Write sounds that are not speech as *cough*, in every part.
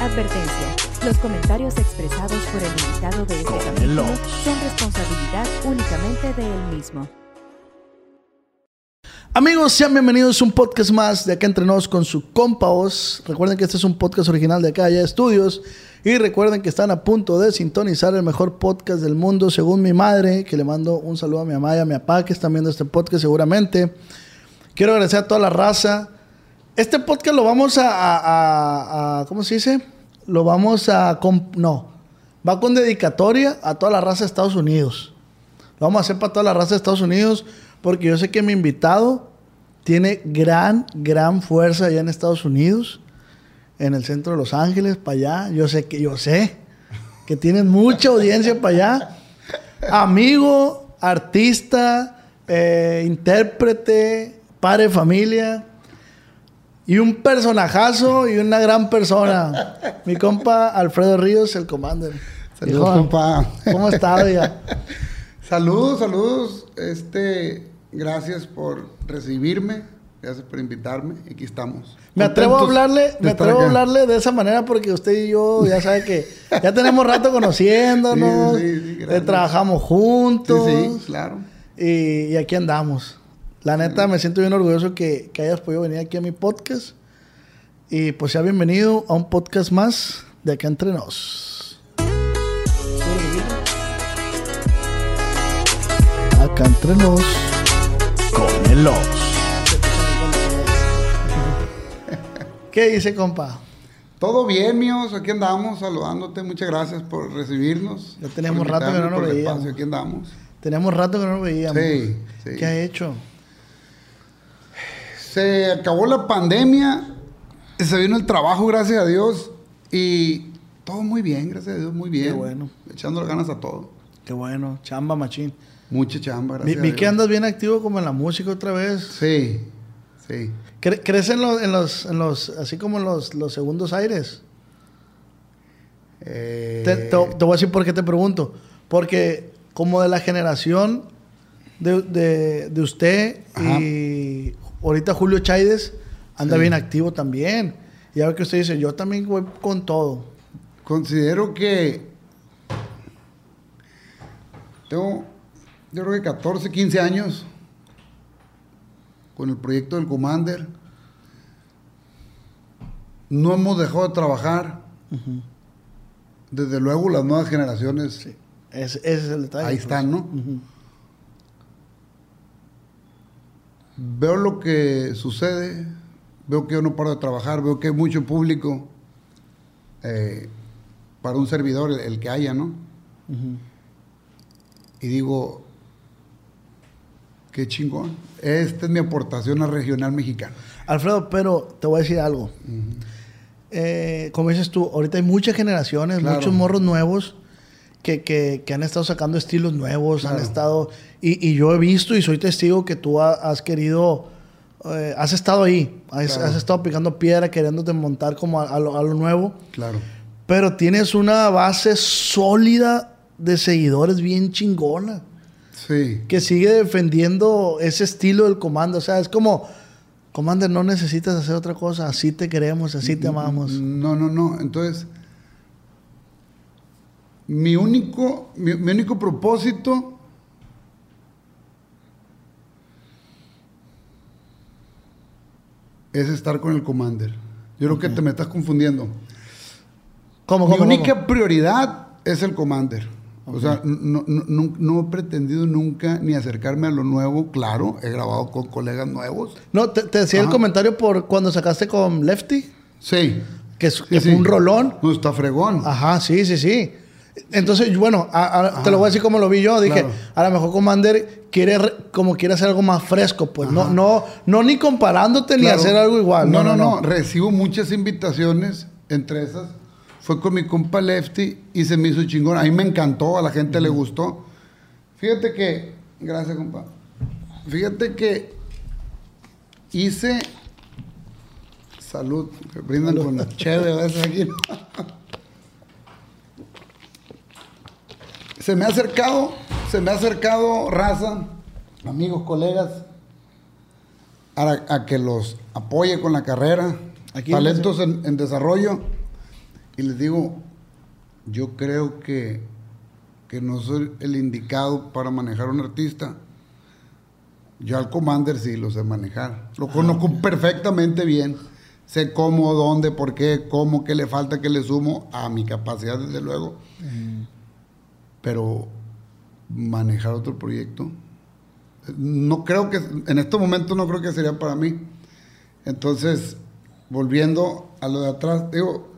Advertencia. Los comentarios expresados por el invitado de este capítulo son responsabilidad únicamente de él mismo. Amigos, sean bienvenidos a un podcast más de Acá Entre Nos con su compa Oz. Recuerden que este es un podcast original de Acá Allá Estudios. Y recuerden que están a punto de sintonizar el mejor podcast del mundo, según mi madre, que le mando un saludo a mi mamá y a mi papá, que están viendo este podcast seguramente. Quiero agradecer a toda la raza. Este podcast lo vamos a, a- a- a- ¿cómo se dice? Lo vamos a, no, va con dedicatoria a toda la raza de Estados Unidos. Lo vamos a hacer para toda la raza de Estados Unidos, porque yo sé que mi invitado tiene gran, gran fuerza allá en Estados Unidos, en el centro de Los Ángeles, para allá. Yo sé que, yo sé que tienen mucha audiencia para allá. Amigo, artista, eh, intérprete, padre de familia. Y un personajazo y una gran persona. Mi compa Alfredo Ríos, el commander. Saludos, Hijo, compa. ¿Cómo está, oiga? Saludos, saludos. Este, gracias por recibirme, gracias por invitarme. Aquí estamos. Me atrevo a hablarle, de me atrevo a hablarle de esa manera porque usted y yo ya sabe que ya tenemos rato conociéndonos, Sí, sí, sí, eh, gracias. trabajamos Sí, juntos sí, claro. y, y aquí andamos. La neta me siento bien orgulloso que, que hayas podido venir aquí a mi podcast y pues sea bienvenido a un podcast más de acá entre nos. Acá entre nos con el. *laughs* ¿Qué dice, compa? Todo bien, míos. Aquí andamos saludándote. Muchas gracias por recibirnos. Ya teníamos por rato que no nos veíamos. Aquí andamos. Tenemos rato que no nos veíamos. Sí, sí. ¿Qué ha hecho? Se acabó la pandemia. Se vino el trabajo, gracias a Dios. Y todo muy bien, gracias a Dios, muy bien. Qué bueno. Echándole ganas a todo. Qué bueno, chamba machín. Mucha chamba, gracias vi que andas bien activo como en la música otra vez. Sí, sí. Cre- ¿Crees en los, en los, en los, así como en los, los segundos aires? Eh, Te, te- te voy a decir por qué te pregunto. Porque como de la generación de, de- de usted Ajá. y ahorita Julio Chaides anda Sí. bien activo también. Y a ver que usted dice, yo también voy con todo. Considero que tengo, yo creo que 14, 15 años con el proyecto del Commander. No hemos dejado de trabajar. Desde luego las nuevas generaciones Ese, ese es el detalle. ahí pues. están, ¿no? Ujú. Veo lo que sucede, veo que yo no paro de trabajar, veo que hay mucho público eh, para un servidor, el, el que haya, ¿no? Y digo, qué chingón. Esta es mi aportación al regional mexicano. Alfredo, pero te voy a decir algo. Eh, como dices tú, ahorita hay muchas generaciones, Claro. muchos morros nuevos que, que- que han estado sacando estilos nuevos, han estado... Y, y yo he visto y soy testigo que tú ha- has querido eh, has estado ahí, has, has estado picando piedra, queriéndote montar como a, a lo, a lo nuevo, Claro. pero tienes una base sólida de seguidores bien chingona, Sí. que sigue defendiendo ese estilo del comando. O sea, es como, Commander, no necesitas hacer otra cosa, así te queremos, así te amamos. No, no, no. Entonces, mi único, mi, mi único propósito es estar con el Commander. Yo creo que te me estás confundiendo. ¿Cómo, Mi cómo, única cómo? prioridad es el Commander. O sea, no, no- no- no he pretendido nunca ni acercarme a lo nuevo. Claro, he grabado con colegas nuevos. No, te, te decía el comentario por cuando sacaste con Lefty, Sí. que, es, que Sí, fue sí. un rolón. No, está fregón. Ajá, sí, sí, sí. Entonces, bueno, a- a- te lo voy a decir como lo vi yo. Dije, Claro. a lo mejor Commander quiere, re- como quiere hacer algo más fresco, pues. No, no, no ni comparándote ni hacer algo igual. No no, no, Recibo muchas invitaciones. Entre esas fue con mi compa Lefty y se me hizo chingón. A mí me encantó, a la gente le gustó. Fíjate que. Gracias, compa. Fíjate que hice. Salud. Que brindan con cheve *laughs* a veces aquí. Se me ha acercado, se me ha acercado raza, amigos, colegas, a, a que los apoye con la carrera, Aquí, talentos en, en desarrollo. Y les digo, yo creo que, que no soy el indicado para manejar un artista. Yo al Commander sí lo sé manejar. Lo conozco perfectamente bien. Sé cómo, dónde, por qué, cómo, qué le falta, qué le sumo a mi capacidad, desde luego. Pero manejar otro proyecto, no creo que, en este momento no creo que sería para mí. Entonces, volviendo a lo de atrás, digo,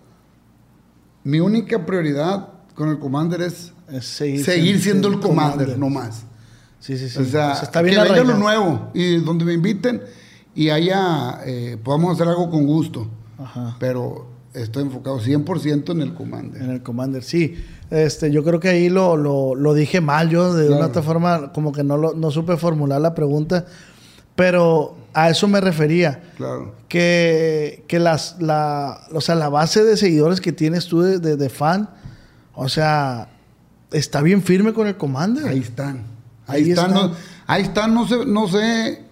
mi única prioridad con el Commander es Es seguir, seguir siendo el Commander, no más. Sí, sí, sí. O sea, O sea, está bien que venga lo nuevo y donde me inviten y haya, eh, podamos hacer algo con gusto. Ajá. Pero estoy enfocado 100% en el Commander. En el Commander, sí. Este, yo creo que ahí lo, lo, lo dije mal yo, de Claro. una otra forma, como que no, lo, no supe formular la pregunta, pero a eso me refería. Claro. Que, que las, la, o sea, la base de seguidores que tienes tú de, de- de fan, o sea, está bien firme con el Commander. Ahí están. Ahí, Ahí están. están. No, ahí están, no sé, no sé.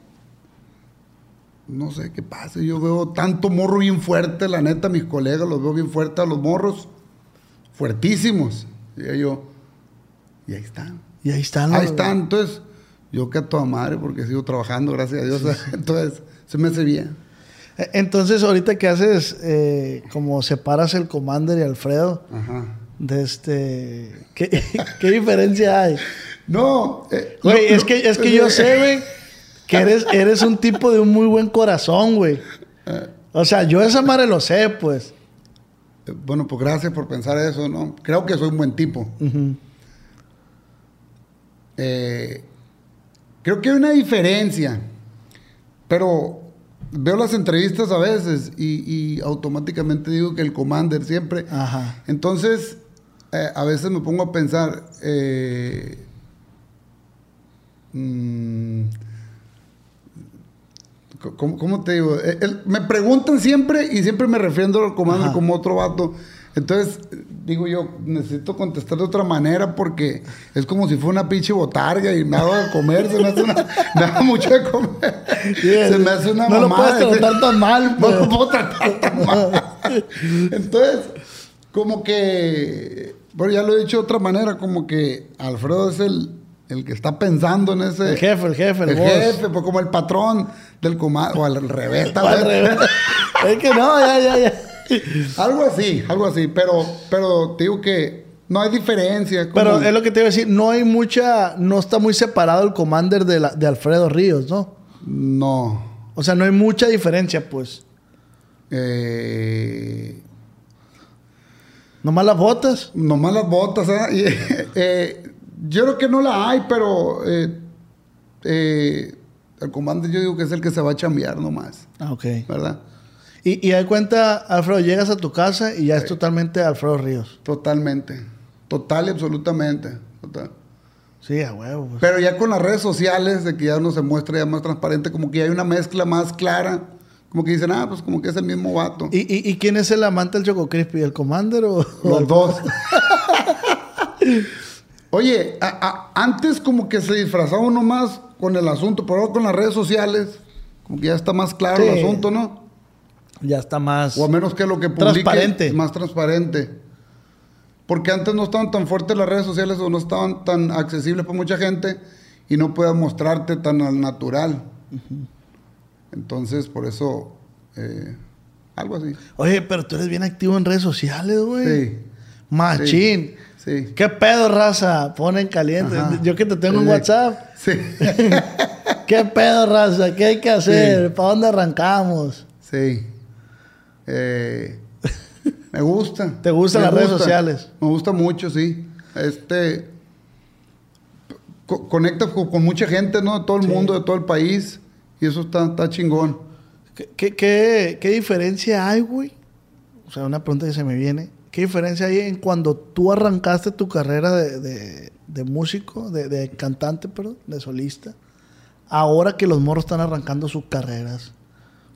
No sé qué pasa. Yo veo tanto morro bien fuerte, la neta, mis colegas los veo bien fuertes a los morros. Fuertísimos. Y yo. Y ahí están. Y ahí están. Ahí están. Entonces, yo que a toda madre porque sigo trabajando, gracias a Dios. *laughs* Entonces, se me hace bien. Eh, Entonces, ahorita que haces, eh, como separas el Commander y Alfredo, Ajá. de este, ¿qué, *laughs* qué diferencia hay? No. eh, Güey, es que, es que yo sé, güey, que eres, eres un tipo de un muy buen corazón, güey. O sea, yo esa madre lo sé, pues. Bueno, pues gracias por pensar eso, ¿no? Creo que soy un buen tipo. Eh, creo que hay una diferencia, pero veo las entrevistas a veces y, y automáticamente digo que el Commander siempre. Ajá. Entonces, eh, a veces me pongo a pensar, eh, mm, ¿cómo, cómo te digo? Eh, me preguntan siempre y siempre me refiero al Commander Ajá. como otro vato. Entonces, digo yo, necesito contestar de otra manera porque es como si fuera una pinche botarga y me hago de comer, se me hace una, *laughs* me da mucho de comer. se me hace una No lo mamada. puedes tratar tan mal, No pues. lo puedo tratar tan mal. Entonces, como que, bueno, ya lo he dicho de otra manera, como que Alfredo es el, el que está pensando en ese... El jefe, el jefe, el, El boss. jefe, pues como el patrón del comando, o al revés, tal *laughs* vez. revés. es que no, ya, ya, ya. *laughs* Algo así, algo así, pero, pero te digo que no hay diferencia. como- Pero es lo que te iba a decir, no hay mucha, no está muy separado el Commander de, la- de Alfredo Ríos, ¿no? No. O sea, no hay mucha diferencia, pues. Eh, Nomás las botas. nomás las botas, ¿ah? *laughs* Y, eh, yo creo que no la hay, pero eh, eh, el comando yo digo que es el que se va a chambear nomás, Ah, ok. ¿verdad? Y, y hay cuenta, Alfredo, llegas a tu casa y ya es totalmente Alfredo Ríos. Totalmente. Total y absolutamente. Total. Sí, a huevo. pues. Pero ya con las redes sociales, de que ya uno se muestra ya más transparente, como que ya hay una mezcla más clara. Como que dicen, ah, pues como que es el mismo vato. ¿Y, y, y quién es el amante del Choco Crispy? ¿El Commander o...? o Los el- dos. *laughs* Oye, a- a- antes como que se disfrazaba uno más con el asunto, pero ahora con las redes sociales, como que ya está más claro Sí. el asunto, ¿no? Ya está más... O a menos que lo que publique Transparente. más transparente. Porque antes no estaban tan fuertes las redes sociales o no estaban tan accesibles para mucha gente y no puedas mostrarte tan al natural. Entonces, por eso, eh, algo así. Oye, pero tú eres bien activo en redes sociales, güey. Sí. Machín. Sí. ¿Qué pedo, raza? Ponen caliente. Ajá. Yo que te tengo en Sí. WhatsApp. Sí. *laughs* ¿Qué pedo, raza? ¿Qué hay que hacer? ¿Para dónde arrancamos? Sí. Eh, me gusta. ¿Te gustan Me las redes sociales? Me gusta mucho, sí. Este. co- conecta con, con mucha gente, ¿no? De todo el mundo, de todo el país. Y eso está, está chingón. ¿Qué, qué, qué, qué diferencia hay, güey? O sea, una pregunta que se me viene. ¿Qué diferencia hay en cuando tú arrancaste tu carrera de, de- de músico, de, de cantante, perdón, de solista? Ahora que los morros están arrancando sus carreras.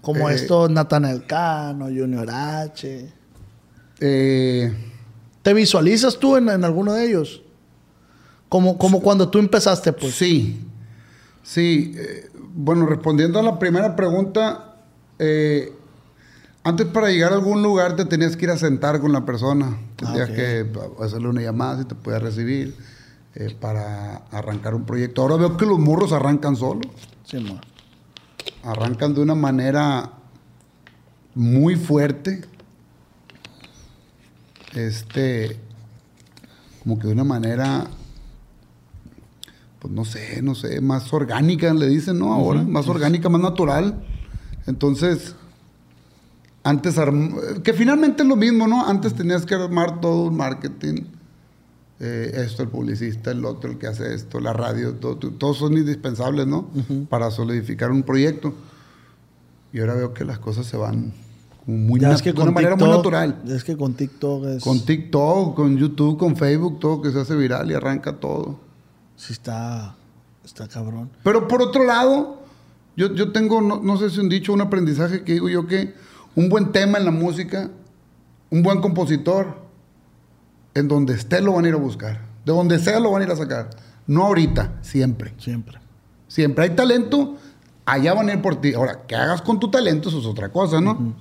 Como Eh, estos Natanael Cano, Junior H. Eh, ¿Te visualizas tú en, en alguno de ellos? Como, como cuando tú empezaste, pues. sí. Sí. eh, bueno, respondiendo a la primera pregunta. eh, antes para llegar a algún lugar te tenías que ir a sentar con la persona. Ah, Tenías que hacerle una llamada si te podía recibir eh, para arrancar un proyecto. Ahora veo que los morros arrancan solos. Sí, mo. arrancan de una manera muy fuerte. Este, como que de una manera, pues no sé, no sé, más orgánica, le dicen, ¿no? Ahora, más orgánica, más natural. Entonces, antes, que finalmente es lo mismo, ¿no? Antes tenías que armar todo un marketing. eh, esto, el publicista, el otro, el que hace esto, la radio, todo- todo- todos son indispensables, ¿no? Para solidificar un proyecto. Y ahora veo que las cosas se van muy Ya es que de con una manera muy TikTok- natural. Es que con TikTok es... Con TikTok, con YouTube, con Facebook, todo que se hace viral y arranca todo. Sí está... Está cabrón. Pero por otro lado, yo, yo tengo, no, no sé si un dicho, un aprendizaje que digo yo que un buen tema en la música, un buen compositor, en donde esté lo van a ir a buscar. De donde sea lo van a ir a sacar. No ahorita, siempre. Siempre. Siempre hay talento, allá van a ir por ti. Ahora, que hagas con tu talento, eso es otra cosa, ¿no?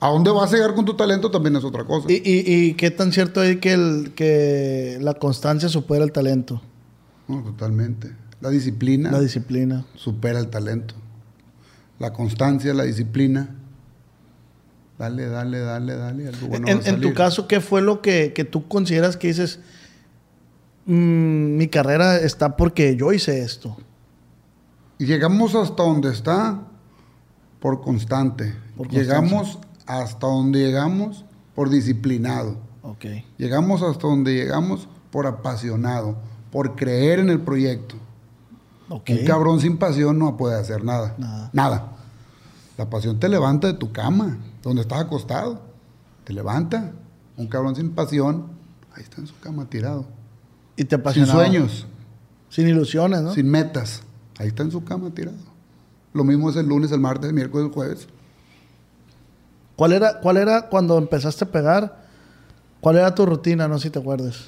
A dónde vas a llegar con tu talento también es otra cosa. ¿Y, y, y qué tan cierto es que, el, que la constancia supera el talento? No, totalmente. La disciplina La disciplina. supera el talento. La constancia, la disciplina. Dale, dale, dale, dale. algo bueno en, va a en tu salir. caso, ¿qué fue lo que, que tú consideras que dices, "Mm, mi carrera está porque yo hice esto? Y llegamos hasta donde está por constante. Por llegamos hasta donde llegamos por disciplinado. Ok. Llegamos hasta donde llegamos por apasionado, por creer en el proyecto. Ok. Un cabrón sin pasión no puede hacer nada. Nada. Nada. La pasión te levanta de tu cama, donde estás acostado. Te levanta. Un cabrón sin pasión, ahí está en su cama tirado. Y te Sin apasionaba. sueños, Sin ilusiones, ¿no? sin metas. Ahí está en su cama tirado. Lo mismo es el lunes, el martes, el miércoles, el jueves. ¿Cuál era, ¿Cuál era cuando empezaste a pegar? ¿Cuál era tu rutina? No sé si te acuerdas.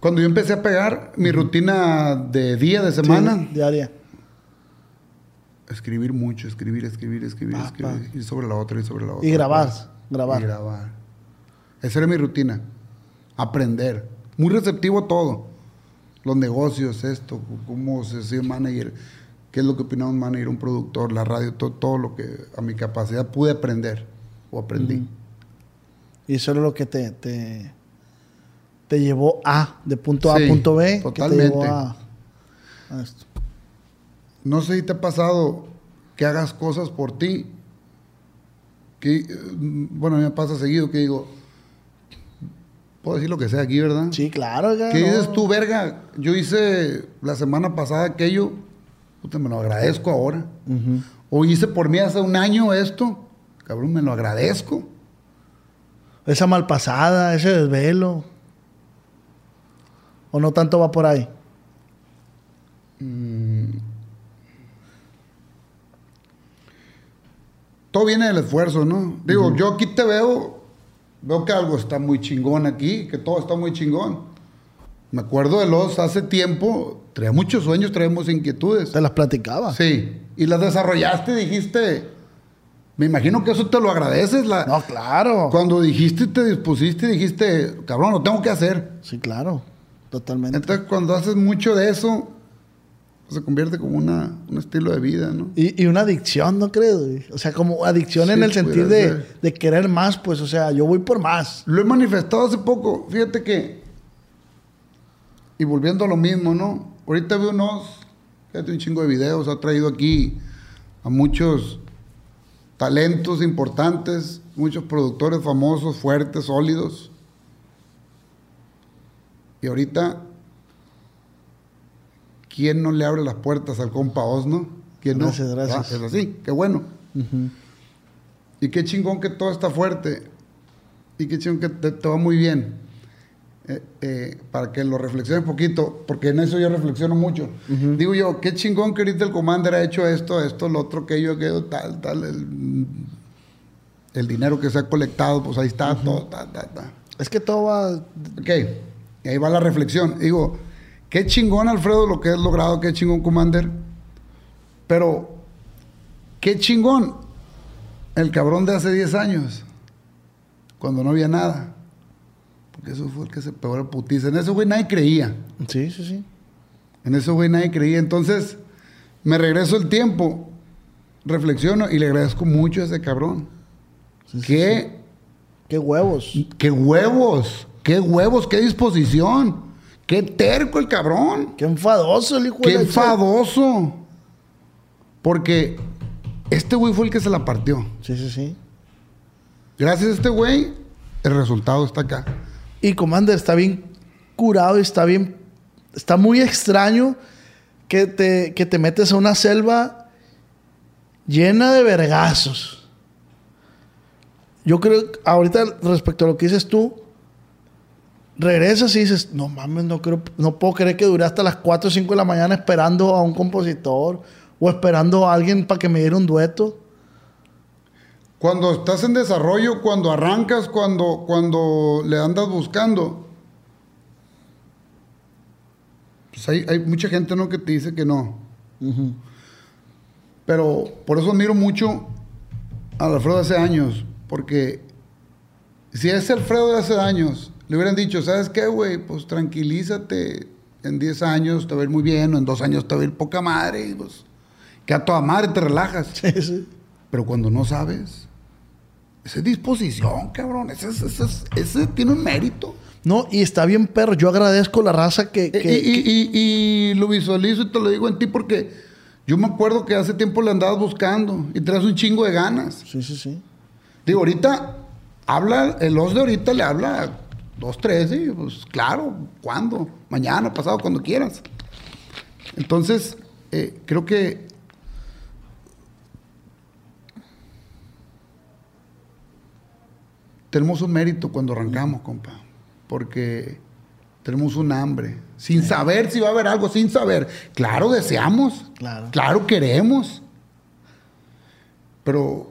Cuando yo empecé a pegar, mi rutina de día, de semana, Sí, diaria. Escribir mucho, escribir, escribir, escribir, escribir, ir sobre la otra, ir sobre la otra. Y grabar, grabar. Y grabar. Esa era mi rutina. Aprender. Muy receptivo a todo. Los negocios, esto, cómo se hace un manager, qué es lo que opinaba un manager, un productor, la radio, todo, todo lo que a mi capacidad pude aprender o aprendí. Y eso era lo que te, te, te llevó a, de punto A a punto B. Que te totalmente. llevó a, a esto. No sé si te ha pasado que hagas cosas por ti. Que, eh, bueno, a mí me pasa seguido que digo, puedo decir lo que sea aquí, ¿verdad? Sí, claro. ya, ¿Qué no. dices tú, verga? Yo hice la semana pasada aquello, puta, me lo agradezco ahora. O hice por mí hace un año esto, cabrón, me lo agradezco. Esa malpasada, ese desvelo. ¿O no tanto va por ahí? Todo viene del esfuerzo, ¿no? Digo, yo aquí te veo, veo que algo está muy chingón aquí, que todo está muy chingón. Me acuerdo de los hace tiempo, traía muchos sueños, traíamos inquietudes. Te las platicaba. Sí, y las desarrollaste, dijiste. Me imagino que eso te lo agradeces. La, No, claro. Cuando dijiste, te dispusiste, dijiste, cabrón, lo tengo que hacer. Sí, claro. Totalmente. Entonces, cuando haces mucho de eso, se convierte como una, un estilo de vida, ¿no? Y, y una adicción, ¿no crees? güey? O sea, como adicción Sí, en el sentido de, de querer más, pues, o sea, yo voy por más. Lo he manifestado hace poco. Fíjate que. Y volviendo a lo mismo, ¿no? Ahorita veo unos. Fíjate, un chingo de videos. Ha traído aquí a muchos talentos importantes, muchos productores famosos, fuertes, sólidos. Y ahorita. ¿Quién no le abre las puertas al compa Osno? ¿Quién Gracias, no? gracias. Ah, es así, qué bueno. Y qué chingón que todo está fuerte. Y qué chingón que te, te va muy bien. Eh, eh, para que lo reflexiones un poquito, porque en eso yo reflexiono mucho. Digo yo, qué chingón que ahorita el Commander ha hecho esto, esto, lo otro, aquello, aquello, tal, tal. El, el dinero que se ha colectado, pues ahí está, todo, ta, ta, ta. Es que todo va. Ok, y ahí va la reflexión. Digo, qué chingón, Alfredo, lo que has logrado, qué chingón, Commander. Pero, qué chingón el cabrón de hace 10 años, cuando no había nada. Porque eso fue el que se pegó la putiza. En eso, güey, nadie creía. Sí, sí, sí. En eso, güey, nadie creía. Entonces, me regreso el tiempo, reflexiono y le agradezco mucho a ese cabrón. Sí, sí, qué Qué huevos. ¡Qué huevos! ¡Qué huevos! ¡Qué disposición! ¡Qué terco el cabrón! Qué enfadoso el hijo ¡Qué de enfadoso! Porque este güey fue el que se la partió. Sí, sí, sí. Gracias a este güey, el resultado está acá. Y Commander está bien curado y está bien. Está muy extraño que te, que te metes a una selva llena de vergazos. Yo creo, ahorita respecto a lo que dices tú, regresas y dices, no mames, no, creo, no puedo creer que duré hasta las 4 o 5 de la mañana esperando a un compositor o esperando a alguien para que me diera un dueto. Cuando estás en desarrollo, cuando arrancas, cuando, cuando le andas buscando, pues hay, hay mucha gente ¿no? que te dice que no. Pero por eso admiro mucho al Alfredo de hace años, porque si ese Alfredo de hace años le hubieran dicho, ¿sabes qué, güey? Pues tranquilízate, en 10 años te va a ir muy bien, o en 2 años te va a ir poca madre, y pues que a toda madre te relajas. Sí, sí. Pero cuando no sabes, esa es disposición, cabrón. Ese, ese- ese- ese tiene un mérito. No, y está bien, perro. Yo agradezco la raza que. Y- que- y, y- lo visualizo y te lo digo en ti porque yo me acuerdo que hace tiempo le andabas buscando y traes un chingo de ganas. Sí, sí, sí. Digo, ahorita habla, el os de ahorita le habla dos, tres, y pues claro, ¿cuándo? Mañana, pasado, cuando quieras. Entonces, eh, creo que tenemos un mérito cuando arrancamos, compa, porque tenemos un hambre, sin saber si va a haber algo, sin saber. Claro, deseamos, Claro. claro queremos, pero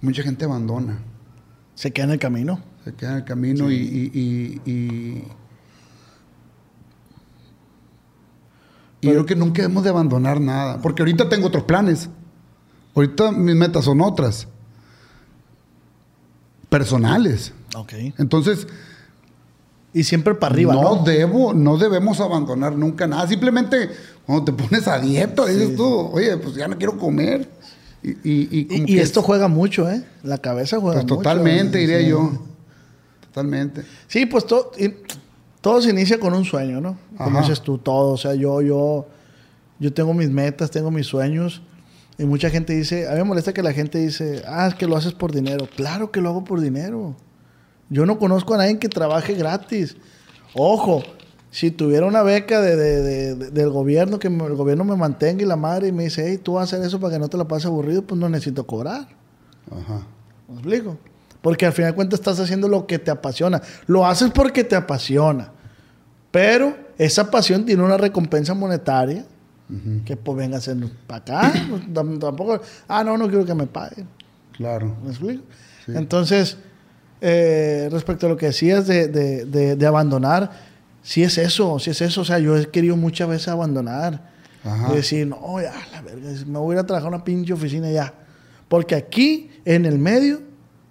mucha gente abandona, Se queda en el camino. se queda en el camino y, y- y- y- y creo que nunca debemos de abandonar nada, porque ahorita tengo otros planes, ahorita mis metas son otras, personales. Ok. Entonces, Y siempre para arriba, no, ¿no? debo, no debemos abandonar nunca nada. Simplemente cuando te pones a dieta, dices tú, oye, pues ya no quiero comer. Y, y, y como Y, que esto es- juega mucho, ¿eh? La cabeza juega pues mucho. totalmente, diría Sí. yo. Totalmente. Sí, pues todo, y- todo se inicia con un sueño, ¿no? Como Ajá. dices tú, todo. O sea, yo, yo, yo tengo mis metas, tengo mis sueños. Y mucha gente dice, a mí me molesta que la gente dice, ah, es que lo haces por dinero. Claro que lo hago por dinero. Yo no conozco a nadie que trabaje gratis. Ojo, si tuviera una beca de, de- de- de- del gobierno, que el gobierno me mantenga y la madre y me dice, hey, tú vas a hacer eso para que no te la pases aburrido, pues no necesito cobrar. Ajá. ¿Me explico? Porque al final de cuentas estás haciendo lo que te apasiona. Lo haces porque te apasiona. Pero esa pasión tiene una recompensa monetaria. Que pues venga a hacer para acá. *clears throat* pues, tam- tampoco. Ah, no, no quiero que me paguen. Claro. ¿Me explico? Entonces, eh, respecto a lo que decías de, de- de- de abandonar, sí es eso, sí es eso. O sea, yo he querido muchas veces abandonar. Ajá. Y decir, no, ya, la verga, me voy a ir a trabajar a una pinche oficina ya. Porque aquí, en el medio,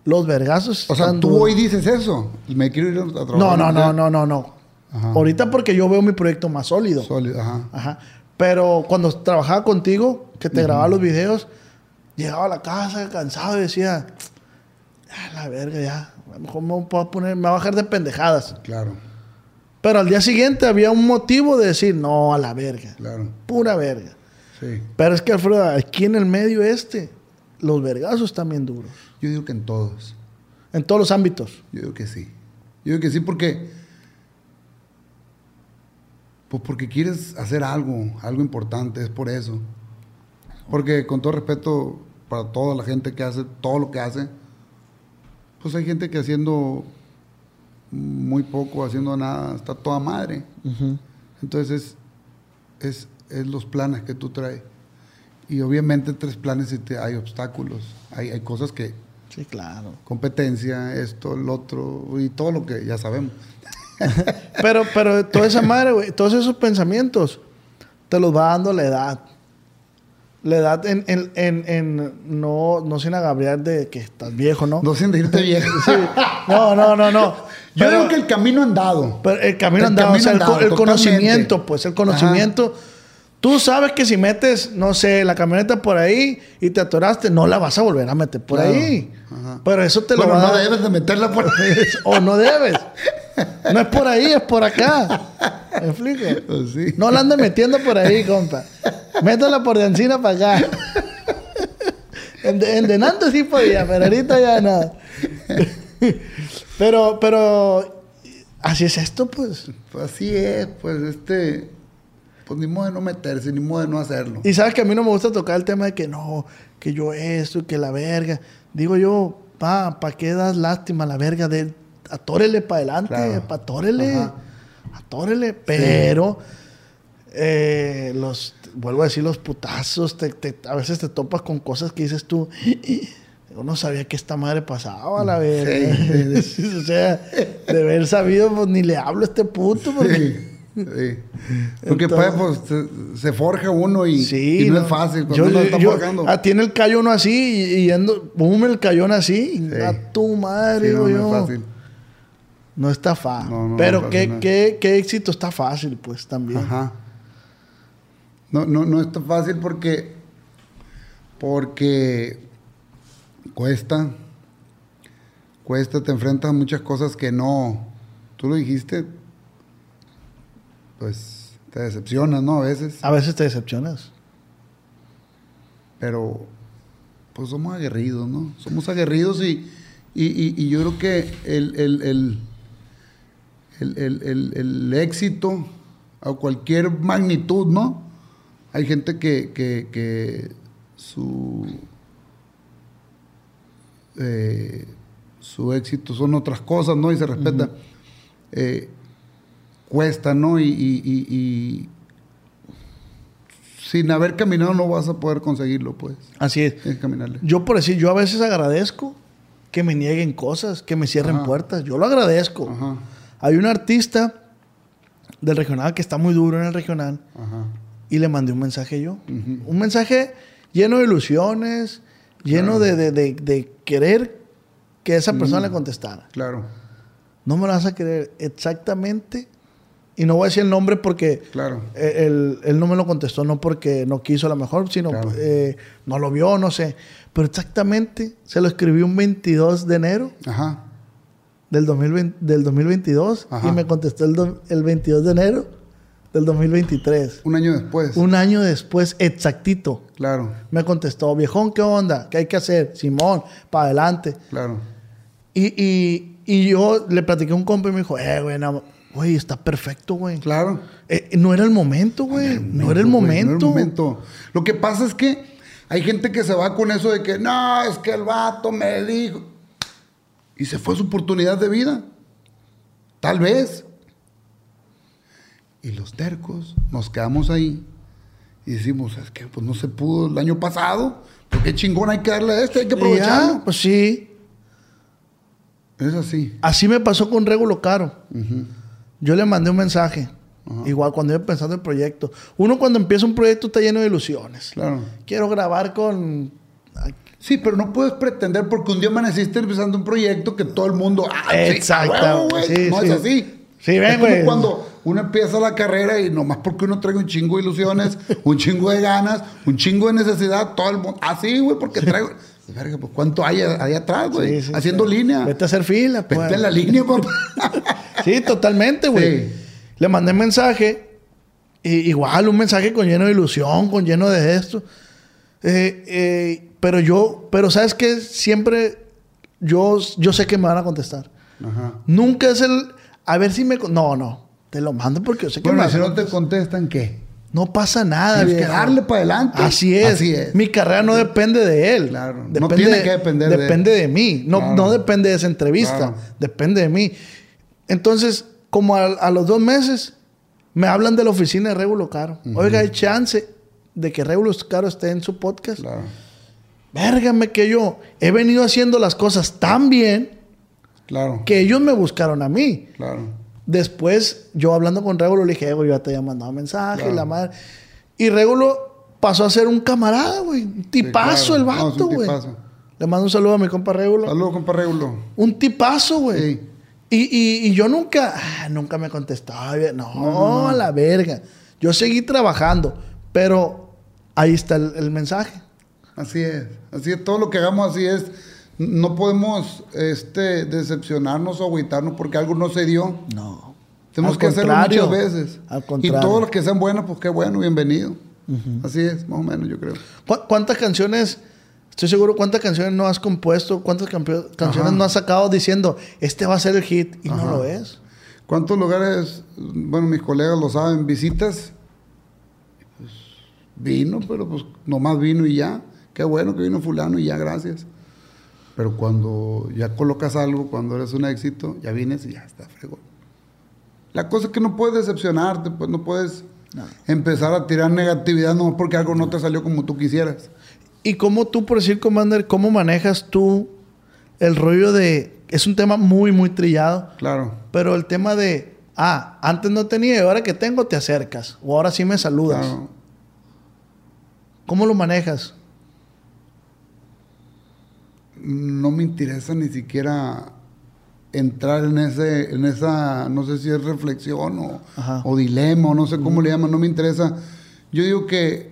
los vergazos O sea, están tú duros. hoy dices eso. Me quiero ir a trabajar. No, no, no, no, no, no. Ajá. Ahorita porque yo veo mi proyecto más sólido. Sólido, ajá. Ajá. Pero cuando trabajaba contigo, que te grababa los videos, llegaba a la casa cansado y decía, ah, la verga, ya. A lo mejor me voy a poner, me voy a bajar de pendejadas. Claro, Pero al día siguiente había un motivo de decir, no, a la verga. claro. Pura verga. Sí. Pero es que, Alfredo, aquí en el medio este, los vergazos están bien duros. Yo digo que en todos. En todos los ámbitos. Yo digo que sí. Yo digo que sí porque. Pues porque quieres hacer algo, algo importante, es por eso. Porque con todo respeto para toda la gente que hace todo lo que hace, pues hay gente que haciendo muy poco, haciendo nada, está toda madre. Entonces es, es, es los planes que tú traes. Y obviamente tres planes y te- hay obstáculos, hay, hay cosas que, Sí, claro. competencia, esto, el otro, y todo lo que ya sabemos. *laughs* Pero, pero toda esa madre, güey, todos esos pensamientos te los va dando la edad. La edad en, en, en, en- no, no sin agraviar de que estás viejo, ¿no? No sin decirte viejo. Sí. No, no, no, no. Yo Pero- digo que el camino andado. pero el camino El andado, o sea, el, camino co- el andado, conocimiento, pues, el conocimiento. Tú sabes que si metes, no sé, la camioneta por ahí y te atoraste, no la vas a volver a meter por Claro. ahí. Ajá. Pero eso te Bueno, lo va a no dar. debes de meterla por *laughs* O no debes. No es por ahí, es por acá. ¿Me explico? Pues sí. No la andes metiendo por ahí, compa. Métela por de encina para acá. En, de- en delante sí podía, pero ahorita ya nada. *laughs* Pero, pero, así es esto, pues. Pues así es, pues este. Pues ni modo de no meterse, ni modo de no hacerlo. Y sabes que a mí no me gusta tocar el tema de que no, que yo esto, que la verga. Digo yo, pa, ¿para qué das lástima a la verga de él? Atórele para adelante, Claro. pa, atórele. Ajá. Atórele. Pero, eh, los, vuelvo a decir, los putazos, te- te- a veces te topas con cosas que dices tú, yo no sabía que esta madre pasaba, la verga. *laughs* *laughs* o sea, de haber sabido, pues ni le hablo a este puto, porque... Sí, sí. Porque Entonces- pues, pues, se, forja uno y, Sí, y no, es fácil. Cuando Yo- uno está yo- forjando. ah, tiene el cayón así y, y yendo, boom, el cayón así. Sí. A tu madre, Sí, no, digo no yo. es fácil. No está fácil. Pero qué, qué, qué éxito está fácil, pues también. Ajá. No, no, no es tan fácil porque. Porque cuesta. Cuesta, te enfrentas a muchas cosas que no. Tú lo dijiste. Pues te decepcionas, ¿no? A veces. A veces te decepcionas. Pero. Pues somos aguerridos, ¿no? Somos aguerridos y. Y, y- y yo creo que el, el, el, el, el- el- el éxito a cualquier magnitud, ¿no? Hay gente que, que, que su, eh, su éxito son otras cosas, ¿no? Y se respeta. Eh, cuesta, ¿no? Y, y- y- y sin haber caminado no vas a poder conseguirlo, pues. Así es. Caminarle. Yo por decir, yo a veces agradezco que me nieguen cosas, que me cierren Ajá. puertas. Yo lo agradezco. Ajá, Hay un artista del regional que está muy duro en el regional ajá. y le mandé un mensaje yo. Un mensaje lleno de ilusiones, lleno de, de- de- de querer que esa persona le contestara. Claro, No me lo vas a creer exactamente. Y no voy a decir el nombre porque claro. él, él no me lo contestó, no porque no quiso a lo mejor, sino Claro. eh, no lo vio, no sé. Pero exactamente se lo escribí un 22 de enero Ajá. del, 2020 del 2022 Ajá. y me contestó el, do- el 22 de enero del 2023. Un año después. Un año después, exactito, Claro, me contestó, viejón, ¿qué onda? ¿Qué hay que hacer? Simón, para adelante. claro. Y, y, y yo le platiqué a un compa y me dijo, eh, güey, no, güey, está perfecto, güey. Claro. Eh, no era el momento, güey. No era el güey, momento. no era el momento. Lo que pasa es que hay gente que se va con eso de que no, es que el vato me dijo. Y se fue su oportunidad de vida. Tal vez. Y los tercos nos quedamos ahí y decimos, es que pues no se pudo el año pasado, pero qué chingón hay que darle a este, hay que Y ya, aprovecharlo. pues sí. Es así. Así me pasó con Regulo Caro. Yo le mandé un mensaje. Igual cuando iba pensando el proyecto. Uno cuando empieza un proyecto está lleno de ilusiones. Claro. Quiero grabar con... Sí, pero no puedes pretender porque un día amaneciste empezando un proyecto que todo el mundo. Ah, sí, Exacto, güey. sí, no sí. es así. Sí, ven, güey. cuando uno empieza la carrera y nomás porque uno trae un chingo de ilusiones, *laughs* un chingo de ganas, un chingo de necesidad, todo el mundo. Así, güey, porque traigo. Verga, pues cuánto hay ahí atrás, güey. Sí, sí, Haciendo sí. línea. Vete a hacer fila. Vete pues. en la línea, papá. *laughs* Sí, totalmente, güey. Le mandé mensaje. y- igual, un mensaje con lleno de ilusión, con lleno de esto. Eh, eh, pero yo, pero sabes que siempre yo, yo sé que me van a contestar. Ajá. Nunca es el, a ver si me, no, no, te lo mando porque yo sé que Bueno, si no te contestan, ¿qué? No pasa nada, Tienes que darle para adelante. Así es. Así es. Mi carrera no depende de él. Claro. No tiene que depender de él. Depende de mí. No, Claro. no depende de esa entrevista. Claro. Depende de mí. Entonces, como a, a los dos meses, me hablan de la oficina de Regulo Caro. Oiga, hay chance de que Regulo Caro esté en su podcast. Claro. Vérgame que yo he venido haciendo las cosas tan bien Claro. que ellos me buscaron a mí. Claro. Después, yo hablando con Regulo, le dije, "Eh, güey, yo ya te había mandado mensaje, Claro. la madre. Y Regulo pasó a ser un camarada, güey. Un tipazo claro. el No, vato, un güey. tipazo. Le mando un saludo a mi compa Regulo. Saludos, compa Regulo. Un tipazo, güey. Sí. Y, y- y yo nunca, ah, nunca me contestaba. No, a la verga. Yo seguí trabajando, pero ahí está el, el mensaje. Así es, así es, todo lo que hagamos así es. No podemos este, decepcionarnos o agüitarnos porque algo no se dio. No. Tenemos Al que hacerlo muchas veces. al y contrario. todos los que sean buenos, pues qué bueno, bienvenido. Así es, más o menos, yo creo. ¿Cu- ¿Cuántas canciones, estoy seguro, cuántas canciones no has compuesto, cuántas canciones Ajá. no has sacado diciendo, este va a ser el hit? Y no lo es. ¿Cuántos lugares, bueno, mis colegas lo saben, visitas? Pues vino, pero pues nomás vino y ya. Qué bueno que vino fulano y ya, gracias. Pero cuando ya colocas algo, cuando eres un éxito, ya vienes y ya está fregón. La cosa es que no puedes decepcionarte, pues no puedes empezar a tirar negatividad no porque algo no te salió como tú quisieras. ¿Y cómo tú, por decir, Commander, cómo manejas tú el rollo de... Es un tema muy, muy trillado, Claro. pero el tema de, ah, antes no tenía y ahora que tengo te acercas, o ahora sí me saludas. claro. ¿Cómo lo manejas? No me interesa ni siquiera entrar en ese en esa no sé si es reflexión o, dilema o no sé cómo le llaman no me interesa. Yo digo que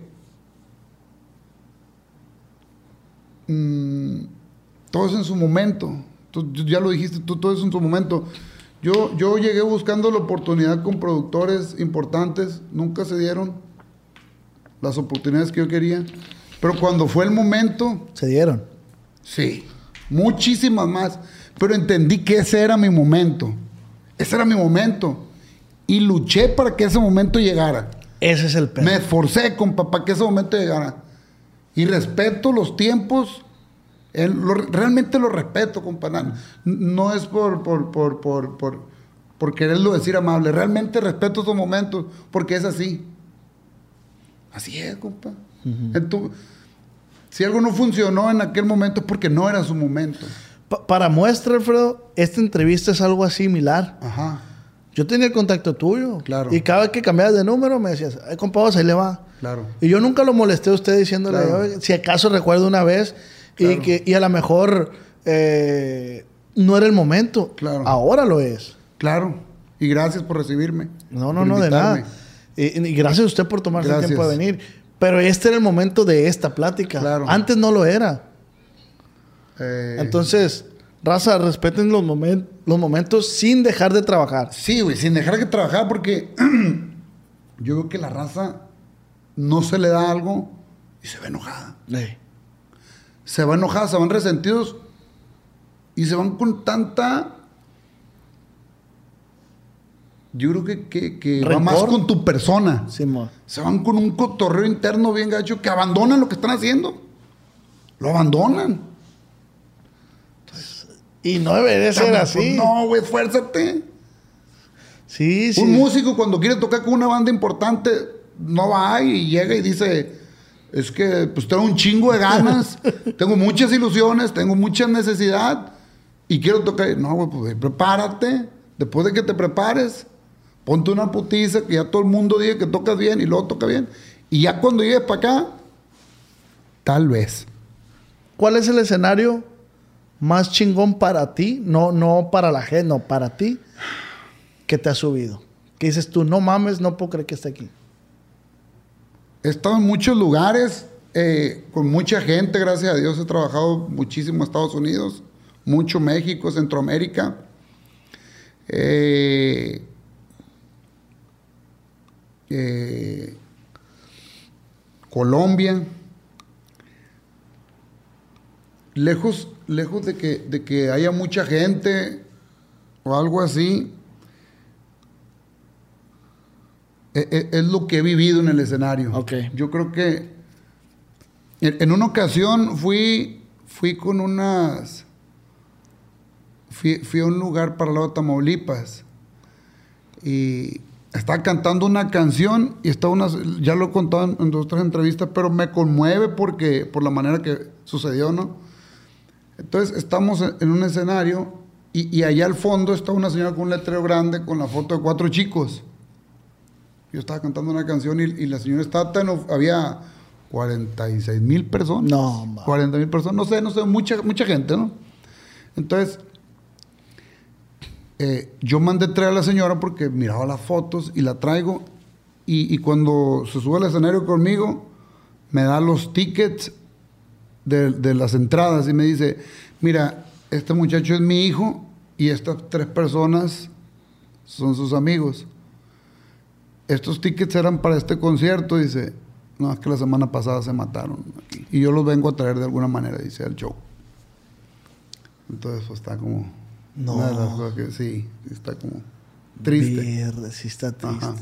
mm, todo es en su momento. Tú ya lo dijiste tú todo es en su momento. Yo yo llegué buscando la oportunidad con productores importantes nunca se dieron las oportunidades que yo quería pero cuando fue el momento Se dieron. Sí, muchísimas más. Pero entendí que ese era mi momento. Ese era mi momento. Y luché para que ese momento llegara. Ese es el pedo. Me esforcé, compa, para que ese momento llegara. Y respeto los tiempos. El- lo- realmente lo respeto, compa. Na- No es por, por, por, por, por, por quererlo decir amable. Realmente respeto esos momentos porque es así. Así es, compa. Entu- si algo no funcionó en aquel momento es porque no era su momento. Pa- para muestra, Alfredo, esta entrevista es algo similar. Ajá. Yo tenía el contacto tuyo. Claro. Y cada vez que cambiabas de número me decías, ay, compa, ahí le va. Claro. Y yo nunca lo molesté a usted diciéndole, Claro. "Oiga, si acaso recuerdo una vez y, que, y a lo mejor eh, no era el momento. Claro. Ahora lo es. Claro. Y gracias por recibirme. No, no, no, de nada. Y, y gracias a usted por tomarse el tiempo de venir. Pero este era el momento de esta plática. Claro. Antes no lo era. Eh, Entonces, raza, respeten los, momen- los momentos sin dejar de trabajar. Sí, güey, sin dejar que trabajar porque *clears throat* yo veo que la raza no se le da algo y se va enojada. Se va enojada, se van resentidos y se van con tanta... Yo creo que, que, que va más con tu persona. Simón. Se van con un cotorreo interno bien gacho que abandonan lo que están haciendo. Lo abandonan. Y no debería ser Pues, así. No, güey, esfuérzate. Sí, sí. Un músico cuando quiere tocar con una banda importante, no va y llega y dice, es que pues tengo un chingo de ganas, *laughs* tengo muchas ilusiones, tengo mucha necesidad y quiero tocar. No, güey, pues prepárate. Después de que te prepares, ponte una putiza que ya todo el mundo diga que tocas bien y luego toca bien. Y ya cuando llegues para acá, tal vez. ¿Cuál es el escenario más chingón para ti? No, no para la gente, no, para ti, que te ha subido. Que dices tú, no mames, no puedo creer que esté aquí. He estado en muchos lugares, eh, con mucha gente, gracias a Dios. He trabajado muchísimo en Estados Unidos, mucho México, Centroamérica. Eh, eh, Colombia. Lejos, lejos de que, de que haya mucha gente o algo así, e- e- es, lo que he vivido en el escenario. Ok. Yo creo que en, en una ocasión fui, fui con unas... Fui, fui a un lugar para lado de Tamaulipas y estaba cantando una canción y estaba una, ya lo he contado en, en dos o tres entrevistas, pero me conmueve porque, por la manera que sucedió, ¿no? Entonces estamos en, un escenario y, y allá al fondo está una señora con un letrero grande con la foto de cuatro chicos. Yo estaba cantando una canción y, y la señora estaba tan... Había 46 mil personas. No, ma. 40 mil personas. No sé, no sé, mucha, mucha gente, ¿no? Entonces, eh, yo mandé traer a la señora porque miraba las fotos y la traigo. Y, y cuando se sube al escenario conmigo, me da los tickets de, de las entradas y me dice, mira, este muchacho es mi hijo y estas tres personas son sus amigos. Estos tickets eran para este concierto, dice. No, es que la semana pasada se mataron. Y yo los vengo a traer de alguna manera, dice, al show. Entonces, pues está como... No. Una de las cosas que sí, está como triste, Verde, sí está triste. Ajá.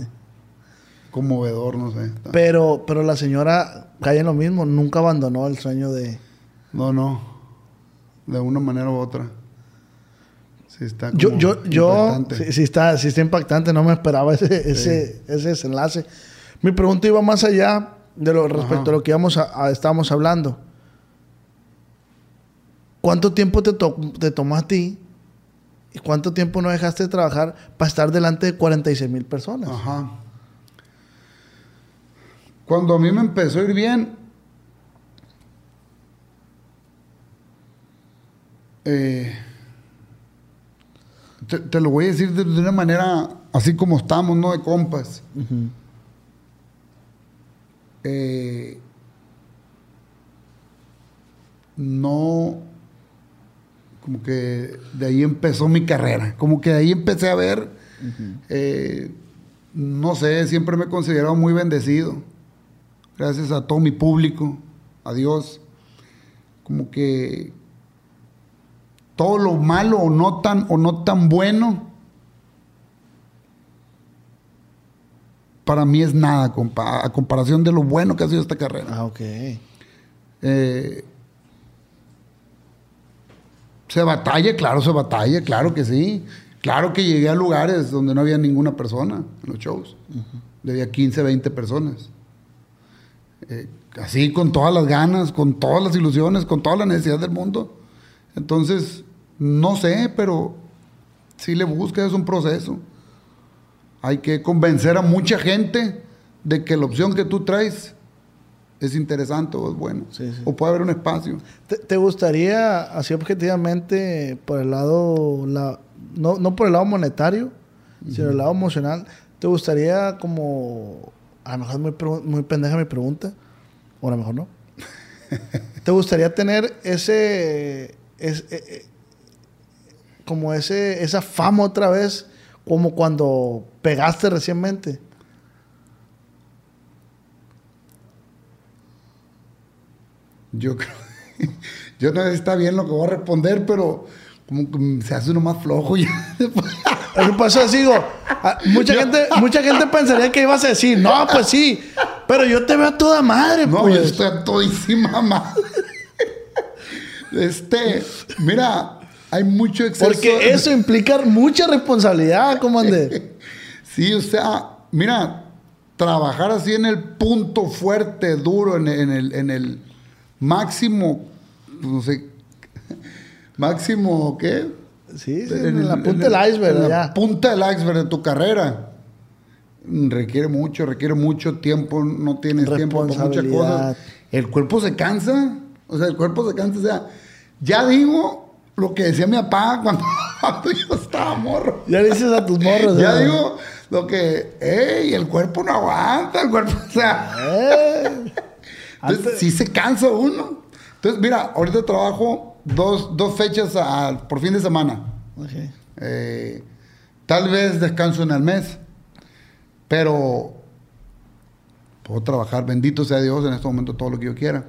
conmovedor, no sé. está- Pero, pero la señora cae en lo mismo, nunca abandonó el sueño de... No, no. De una manera u otra. Sí, está como Yo, yo, yo, sí, sí está, sí está impactante, no me esperaba ese, ese, ese desenlace. Mi pregunta iba más allá de lo respecto Ajá. a lo que íbamos a, a- estábamos hablando. ¿Cuánto tiempo te, to- te tomó a ti y cuánto tiempo no dejaste de trabajar para estar delante de 46 mil personas? Ajá. Cuando a mí me empezó a ir bien, eh, te, te lo voy a decir de, de una manera así como estamos, ¿no? De compas. Eh, no, como que de ahí empezó mi carrera, como que de ahí empecé a ver, eh, no sé, siempre me he considerado muy bendecido, gracias a todo mi público, a Dios, como que todo lo malo o no tan, o no tan bueno, para mí es nada compa- a comparación de lo bueno que ha sido esta carrera. Ah, ok. Eh, se batalla, claro, se batalla, claro que sí. Claro que llegué a lugares donde no había ninguna persona en los shows. Había 15, 20 personas. Eh, así, con todas las ganas, con todas las ilusiones, con toda la necesidad del mundo. Entonces, no sé, pero si le buscas es un proceso. Hay que convencer a mucha gente de que la opción que tú traes es interesante o es bueno. Sí, sí. O puede haber un espacio. ¿Te, te gustaría, así objetivamente, por el lado, la, no, no por el lado monetario, sino el lado emocional, ¿te gustaría como, a lo mejor es muy, muy pendeja mi pregunta, o a lo mejor no, *laughs* ¿te gustaría tener ese, es- eh, eh, como ese, esa fama otra vez, como cuando pegaste recientemente? Yo *laughs* creo. Yo no sé si está bien lo que voy a responder, pero como que se hace uno más flojo ya. Eso pasó así, digo, ah, mucha gente, mucha gente pensaría que ibas a decir, no, pues sí, pero yo te veo a toda madre, No, pues. yo estoy a todísima madre. Este, mira, hay mucho exceso. Porque eso implica mucha responsabilidad, comandante. *laughs* Sí, o sea, mira, trabajar así en el punto fuerte, duro, en, en el, en el máximo, no sé, máximo, ¿qué? Sí, sí, en, la punta del iceberg. En la punta del iceberg de tu carrera. Requiere mucho, requiere mucho tiempo, no tienes tiempo para muchas cosas. El cuerpo se cansa, o sea, el cuerpo se cansa, o sea, ya digo lo que decía mi papá cuando, *laughs* cuando yo estaba morro. Ya le dices a tus morros. Ya ¿no? digo lo que, ey, el cuerpo no aguanta, el cuerpo, o sea, Eh. *laughs* entonces sí se cansa uno. Entonces, mira, ahorita trabajo dos, dos fechas a- por fin de semana. Ok. Eh, tal vez descanso en el mes, pero puedo trabajar, bendito sea Dios, en este momento todo lo que yo quiera.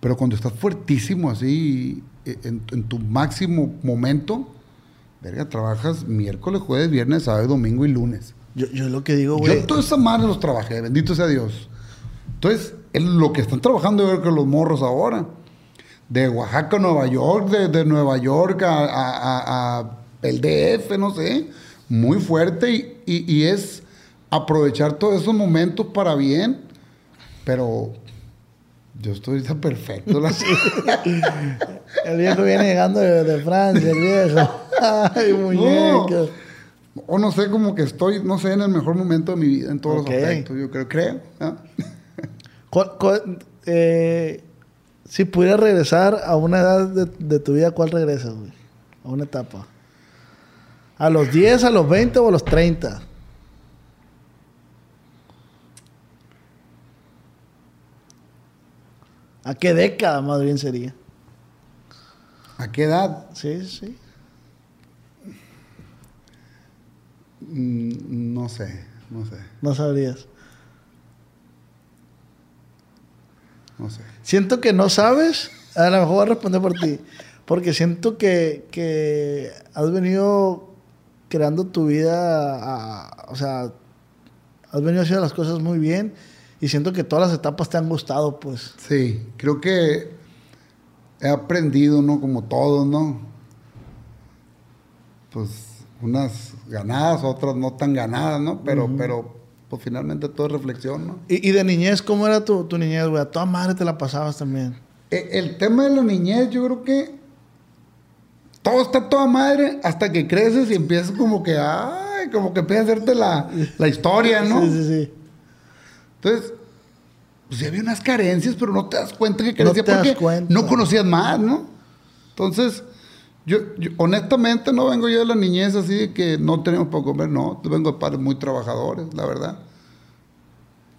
Pero cuando estás fuertísimo así, eh, en, en tu máximo momento, verga, trabajas miércoles, jueves, viernes, sábado, domingo y lunes. Yo, yo lo que digo, güey. Yo toda esa madre los trabajé, bendito sea Dios. Entonces, es lo que están trabajando, yo creo que los morros ahora. De Oaxaca a Nueva York, de, de Nueva York a, a- el DF, no sé. Muy fuerte y, y- y es aprovechar todos esos momentos para bien. Pero yo estoy ahorita perfecto. la- *laughs* El viejo viene llegando de, de Francia, el viejo. *laughs* Ay, muñeco. o no sé, como que estoy, no sé, en el mejor momento de mi vida, en todos Ok. los aspectos. Yo creo, creo. ¿Cuál- cuál- eh, si pudieras regresar a una edad de, de tu vida, ¿cuál regresas, güey? A una etapa. ¿A los 10, a los 20 o a los 30? ¿A qué década más bien sería? ¿A qué edad? Sí, sí. Mm, No sé, no sé, No sabrías. No sé. Siento que no sabes. A lo mejor voy a responder por ti. Porque siento que, que has venido creando tu vida. a- o sea, has venido haciendo las cosas muy bien. Y siento que todas las etapas te han gustado, pues. Sí, creo que he aprendido, ¿no? Como todos, ¿no? Pues unas ganadas, otras no tan ganadas, ¿no? Pero, pero, pues finalmente todo es reflexión, ¿no? Y, y de niñez, ¿cómo era tu, tu niñez, güey? A toda madre te la pasabas también. E- El tema de la niñez, yo creo que todo está toda madre hasta que creces y empiezas como que, ay, como que empieza a hacerte la, la historia, ¿no? Sí, sí, sí. Entonces, pues sí había unas carencias, pero no te das cuenta que No te das porque cuenta. no conocías más, ¿no? Entonces, yo, yo, honestamente no vengo yo de la niñez así de que no tenemos para comer, no. Yo vengo de padres muy trabajadores, la verdad.